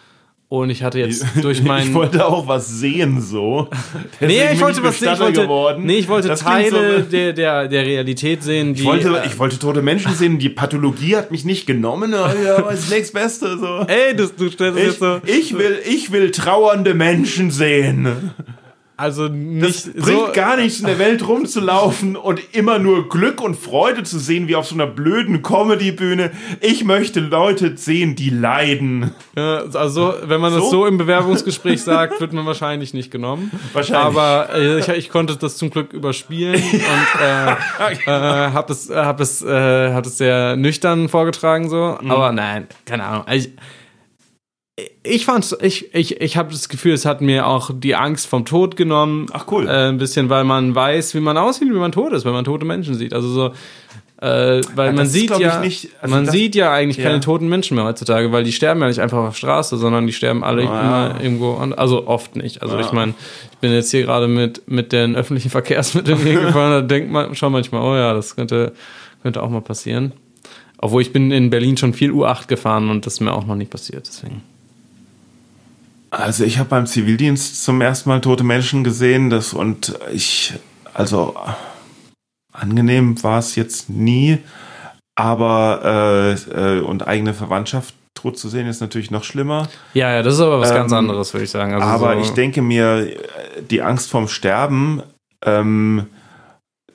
Und ich hatte jetzt durch ich meinen wollte auch was sehen, so. Nee, Deswegen ich bin wollte was sehen. Ich wollte, geworden. nee, ich wollte Das Teile so- der, der, der Realität sehen, die. Ich wollte, äh, ich wollte tote Menschen sehen, die Pathologie hat mich nicht genommen, aber ja, aber ist nächstes Beste. So. ey, das, du stellst Ich, jetzt so. ich, will, ich will trauernde Menschen sehen. Also Das nicht bringt so. gar nichts, in der Welt rumzulaufen und immer nur Glück und Freude zu sehen, wie auf so einer blöden Comedy-Bühne. Ich möchte Leute sehen, die leiden. Ja, also, wenn man das So? so im Bewerbungsgespräch sagt, wird man wahrscheinlich nicht genommen. Wahrscheinlich. Aber äh, ich, ich konnte das zum Glück überspielen und äh, äh, habe es, hab es, äh, hab es sehr nüchtern vorgetragen so. Mhm. Aber nein, keine Ahnung. Ich, ich fand's, ich, ich, ich habe das Gefühl, es hat mir auch die Angst vom Tod genommen. Ach, cool. Äh, ein bisschen, weil man weiß, wie man aussieht, wie man tot ist, wenn man tote Menschen sieht. Also so, äh, weil Ja, man ist, sieht ich, ja, nicht- also man das- sieht ja eigentlich Ja. keine toten Menschen mehr heutzutage, weil die sterben ja nicht einfach auf der Straße, sondern die sterben alle Ah, ja. immer irgendwo, an, also oft nicht. Also Ja. ich meine, ich bin jetzt hier gerade mit mit den öffentlichen Verkehrsmitteln hier gefahren, da denkt man schon manchmal, oh ja, das könnte könnte auch mal passieren. Obwohl ich bin in Berlin schon viel U8 gefahren und das ist mir auch noch nicht passiert, deswegen. Also ich habe beim Zivildienst zum ersten Mal tote Menschen gesehen, das und ich, also angenehm war es jetzt nie, aber äh, äh, und eigene Verwandtschaft tot zu sehen ist natürlich noch schlimmer. Ja, ja, das ist aber was ganz Ähm, anderes, würde ich sagen. Also aber so, ich denke mir, die Angst vorm Sterben, ähm,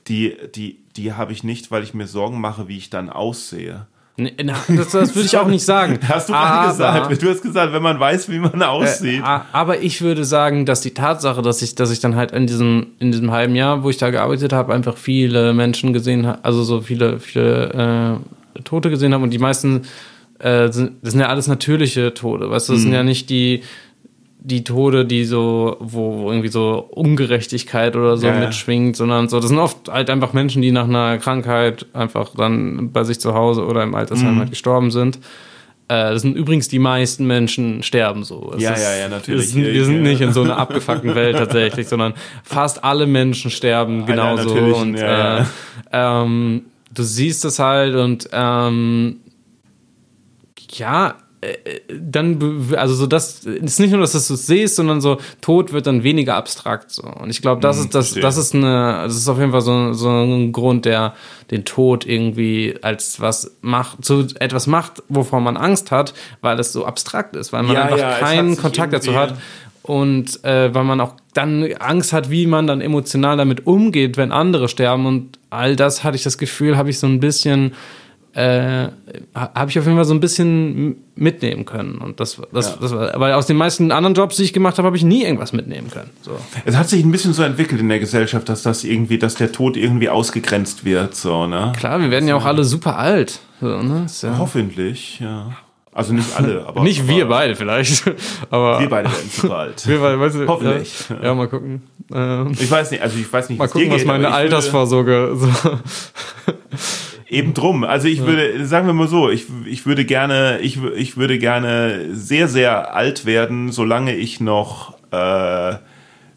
die, die, die habe ich nicht, weil ich mir Sorgen mache, wie ich dann aussehe. Das, das würde ich auch nicht sagen. Hast du gerade gesagt. Du hast gesagt, wenn man weiß, wie man aussieht. Äh, aber ich würde sagen, dass die Tatsache, dass ich, dass ich dann halt in diesem, in diesem halben Jahr, wo ich da gearbeitet habe, einfach viele Menschen gesehen habe, also so viele, viele äh, Tote gesehen habe und die meisten äh, sind, das sind ja alles natürliche Tode, weißt du, das mhm. sind ja nicht die, die Tode, die so, wo, wo irgendwie so Ungerechtigkeit oder so ja, mitschwingt, sondern so, das sind oft halt einfach Menschen, die nach einer Krankheit einfach dann bei sich zu Hause oder im Altersheim mhm. halt gestorben sind. Äh, das sind übrigens die meisten Menschen sterben so. Es ja, ist, ja, ja, natürlich. Sind, wir sind nicht in so einer abgefuckten Welt tatsächlich, sondern fast alle Menschen sterben genauso. und ja, äh, ähm, du siehst es halt und ähm, ja, dann, also so das, ist nicht nur, dass du es siehst, sondern so, Tod wird dann weniger abstrakt so. Und ich glaube, das hm, ist, das, das ist eine, das ist auf jeden Fall so, so ein Grund, der den Tod irgendwie als was macht, zu etwas macht, wovor man Angst hat, weil es so abstrakt ist, weil man ja, einfach ja, keinen Kontakt dazu hat. Und äh, weil man auch dann Angst hat, wie man dann emotional damit umgeht, wenn andere sterben. Und all das hatte ich das Gefühl, habe ich so ein bisschen äh, habe ich auf jeden Fall so ein bisschen mitnehmen können. Und das, das, ja. das war, weil aus den meisten anderen Jobs, die ich gemacht habe, habe ich nie irgendwas mitnehmen können. So. Es hat sich ein bisschen so entwickelt in der Gesellschaft, dass das irgendwie, dass der Tod irgendwie ausgegrenzt wird. So, ne? Klar, wir werden ja auch alle super alt. So, ne? Ja Hoffentlich, ja. Also nicht alle, aber. nicht aber wir beide vielleicht. aber wir beide werden super alt. wir beide, weißt du, Hoffentlich. Ja, ja, mal gucken. Ähm, ich weiß nicht, also ich weiß nicht, mal gucken, was meine Altersvorsorge so. Eben drum. Also ich würde, sagen wir mal so, ich, ich würde gerne, ich, ich würde gerne sehr, sehr alt werden, solange ich noch äh,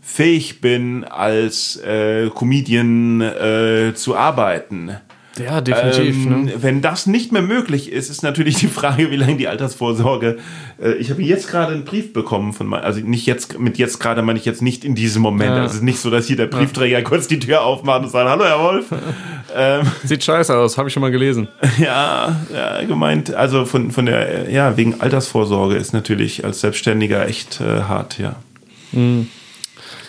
fähig bin, als äh, Comedian äh, zu arbeiten. Ja, definitiv. Ähm, ne? Wenn das nicht mehr möglich ist, ist natürlich die Frage, wie lange die Altersvorsorge. Äh, ich habe jetzt gerade einen Brief bekommen von mein, also nicht jetzt, mit jetzt gerade meine ich jetzt nicht in diesem Moment. Ja. Also es ist nicht so, dass hier der Briefträger ja. kurz die Tür aufmacht und sagt, hallo Herr Wolf. ähm, Sieht scheiße aus, habe ich schon mal gelesen. Ja, ja, gemeint, also von, von der, ja, wegen Altersvorsorge ist natürlich als Selbstständiger echt äh, hart, ja. Mhm.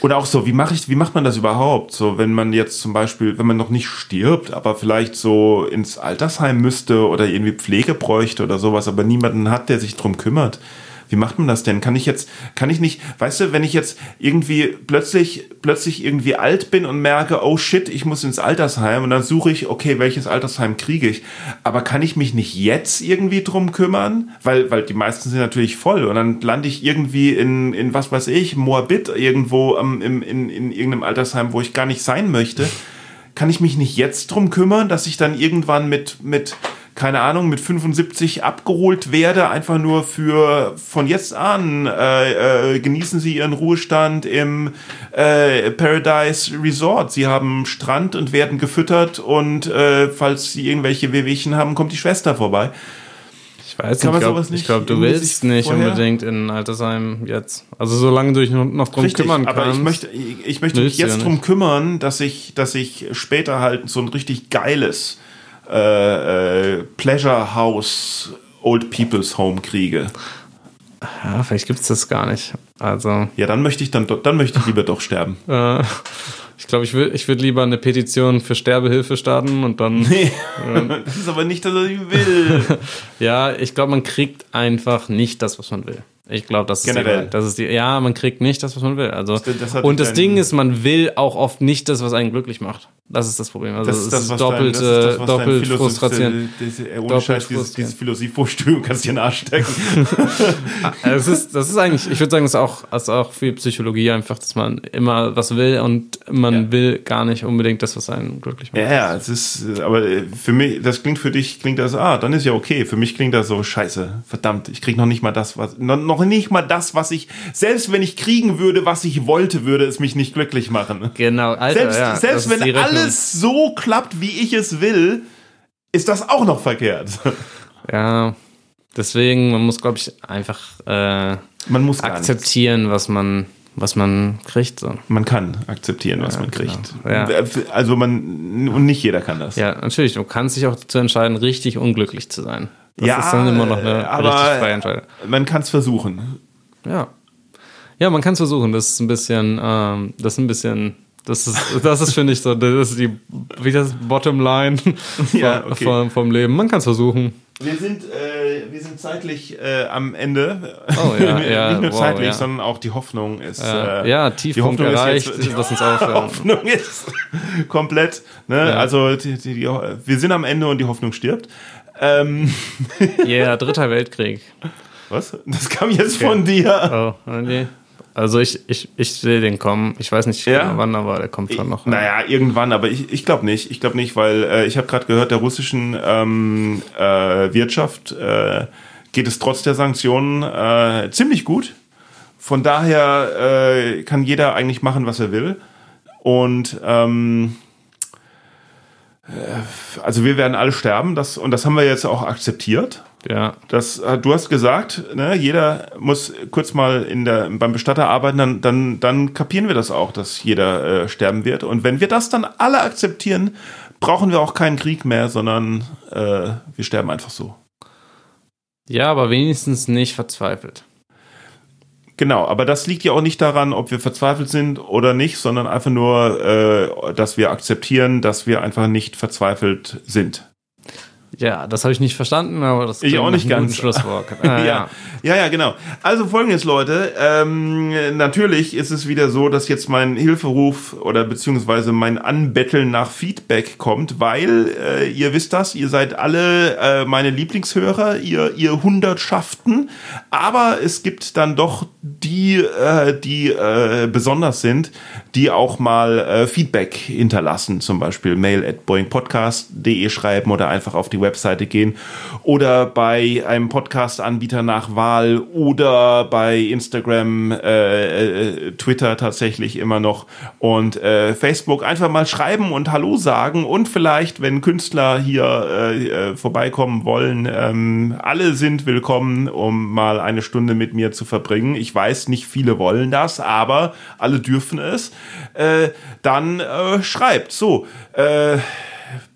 Oder auch so, wie mache ich, wie macht man das überhaupt? So, wenn man jetzt zum Beispiel, wenn man noch nicht stirbt, aber vielleicht so ins Altersheim müsste oder irgendwie Pflege bräuchte oder sowas, aber niemanden hat, der sich drum kümmert. Wie macht man das denn? Kann ich jetzt, kann ich nicht, weißt du, wenn ich jetzt irgendwie plötzlich, plötzlich irgendwie alt bin und merke, oh shit, ich muss ins Altersheim und dann suche ich, okay, welches Altersheim kriege ich? Aber kann ich mich nicht jetzt irgendwie drum kümmern? Weil, weil die meisten sind natürlich voll und dann lande ich irgendwie in, in was weiß ich, Moabit irgendwo ähm, in, in, in irgendeinem Altersheim, wo ich gar nicht sein möchte. Kann ich mich nicht jetzt drum kümmern, dass ich dann irgendwann mit, mit, keine Ahnung, mit 75 abgeholt werde, einfach nur für von jetzt an äh, äh, genießen Sie Ihren Ruhestand im äh, Paradise Resort. Sie haben Strand und werden gefüttert und äh, falls Sie irgendwelche Wehwehchen haben, kommt die Schwester vorbei. Ich weiß Kann nicht, ich glaube, glaub, du willst nicht vorher? unbedingt in Altersheim jetzt. Also solange du dich noch drum Richtig, kümmern kannst. Aber ich möchte, ich, ich möchte mich jetzt ja drum kümmern, dass ich, dass ich später halt so ein richtig geiles äh, äh, Pleasure House Old People's Home kriege. Ja, vielleicht gibt es das gar nicht. Also. Ja, dann möchte ich dann, dann möchte ich lieber doch sterben. Äh, ich glaube, ich würde ich würd lieber eine Petition für Sterbehilfe starten und dann. Nee, äh, das ist aber nicht das, was ich will. ja, ich glaube, man kriegt einfach nicht das, was man will. Ich glaube, das ist generell. Die, das ist die, ja, man kriegt nicht das, was man will. Also das, das und das Ding ist, man will auch oft nicht das, was einen glücklich macht. Das ist das Problem. Also das ist, das, ist doppelt, dein, das ist das, doppelt frustrierend. Ohne Scheiß, dieses, dieses Philosophievorstudium kannst du dir nachstecken. es ist, das ist eigentlich, ich würde sagen, das ist auch, das ist auch für Psychologie einfach, dass man immer was will und man ja. will gar nicht unbedingt das, was einen glücklich macht. Ja, ja, es ist, aber für mich, das klingt für dich, klingt das, ah, dann ist ja okay. Für mich klingt das so, scheiße, verdammt, ich krieg noch nicht mal das, was, noch nicht mal das, was ich, selbst wenn ich kriegen würde, was ich wollte, würde es mich nicht glücklich machen. Genau, Alter, selbst, ja, selbst wenn alle alles so klappt, wie ich es will, ist das auch noch verkehrt. Ja, deswegen, man muss, glaube ich, einfach äh, man muss akzeptieren, was man was man kriegt. So. Man kann akzeptieren, was ja, man kriegt. Genau. Ja. Also man und nicht jeder kann das. Ja, natürlich. Du kannst dich auch dazu entscheiden, richtig unglücklich zu sein. Das ja, ist dann immer noch eine aber richtig freie Entscheidung. Man kann es versuchen. Ja. Ja, man kann es versuchen. Das ist ein bisschen, ähm, das ist ein bisschen das ist, das ist finde ich, so, das ist die, wie das Bottomline ja, okay. vom, vom Leben. Man kann es versuchen. Wir sind, äh, wir sind zeitlich äh, am Ende. Oh, ja, ja, Nicht nur wow, zeitlich, ja. sondern auch die Hoffnung ist. Ja, äh, ja, die Tiefpunkt Hoffnung ist jetzt- Lass uns Die aufhören. Hoffnung ist komplett. Ne? Also die, die, die, wir sind am Ende und die Hoffnung stirbt. Ähm, Ja, dritter Weltkrieg. was? Das kam jetzt von dir. Oh, nee. Also ich, ich, ich sehe den kommen. Ich weiß nicht Ja? genau wann, aber der kommt schon noch. Naja, irgendwann, aber ich, ich glaube nicht. Ich glaube nicht, weil äh, ich habe gerade gehört, der russischen ähm, äh, Wirtschaft äh, geht es trotz der Sanktionen äh, ziemlich gut. Von daher äh, kann jeder eigentlich machen, was er will. Und ähm, äh, also wir werden alle sterben, das, und das haben wir jetzt auch akzeptiert. Ja. Das, äh, du hast gesagt, ne, jeder muss kurz mal in der, beim Bestatter arbeiten, dann, dann, dann kapieren wir das auch, dass jeder äh, sterben wird. Und wenn wir das dann alle akzeptieren, brauchen wir auch keinen Krieg mehr, sondern äh, wir sterben einfach so. Ja, aber wenigstens nicht verzweifelt. Genau, aber das liegt ja auch nicht daran, ob wir verzweifelt sind oder nicht, sondern einfach nur, äh, dass wir akzeptieren, dass wir einfach nicht verzweifelt sind. Ja, das habe ich nicht verstanden, aber das Ich auch nicht ganz. Schlusswort. Ah, ja. ja, ja, genau. Also folgendes, Leute. Ähm, natürlich ist es wieder so, dass jetzt mein Hilferuf oder beziehungsweise mein Anbetteln nach Feedback kommt, weil äh, ihr wisst das, ihr seid alle äh, meine Lieblingshörer, ihr, ihr Hundertschaften. Aber es gibt dann doch die, äh, die äh, besonders sind, die auch mal äh, Feedback hinterlassen, zum Beispiel mail at boingpodcast.de schreiben oder einfach auf die Webseite gehen oder bei einem Podcast-Anbieter nach Wahl oder bei Instagram, äh, äh, Twitter tatsächlich immer noch und äh, Facebook einfach mal schreiben und Hallo sagen und vielleicht, wenn Künstler hier äh, äh, vorbeikommen wollen, ähm, alle sind willkommen, um mal eine Stunde mit mir zu verbringen. Ich weiß, nicht viele wollen das, aber alle dürfen es. Äh, dann äh, schreibt. So, äh,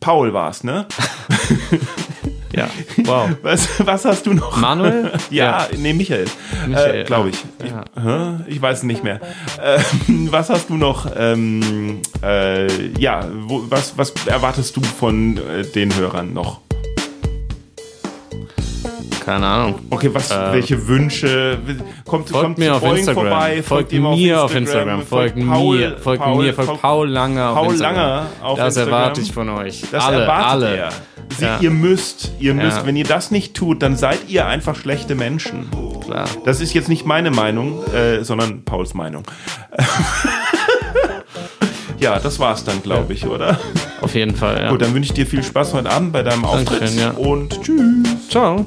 Paul war's, ne? Ja, wow. Was, was hast du noch? Manuel? Ja, nee, Michael. Michael, äh, Glaube ich. Ja. Ich, hä? ich weiß nicht mehr. Ähm, was hast du noch? Ähm, äh, ja, wo, was, was erwartest du von äh, den Hörern noch? Keine Ahnung. Okay, was, welche Wünsche? Kommt, Äh, Folgt kommt mir auf Instagram. vorbei, folgt ihm mir auf Instagram. Folgt Paul- mir. Folgt Paul- mir. Folgt Paul Langer auf Paul Instagram. Langer auf das Instagram. erwarte ich von euch. Das alle, erwartet alle. er. Sie, Ja. Ihr müsst, ihr müsst, Ja. wenn ihr das nicht tut, dann seid ihr einfach schlechte Menschen. Klar. Das ist jetzt nicht meine Meinung, äh, sondern Pauls Meinung. ja, das war's dann, glaube ich, oder? Auf jeden Fall, ja. Gut, dann wünsche ich dir viel Spaß heute Abend bei deinem Auftritt Dankeschön, ja. und tschüss. Ciao.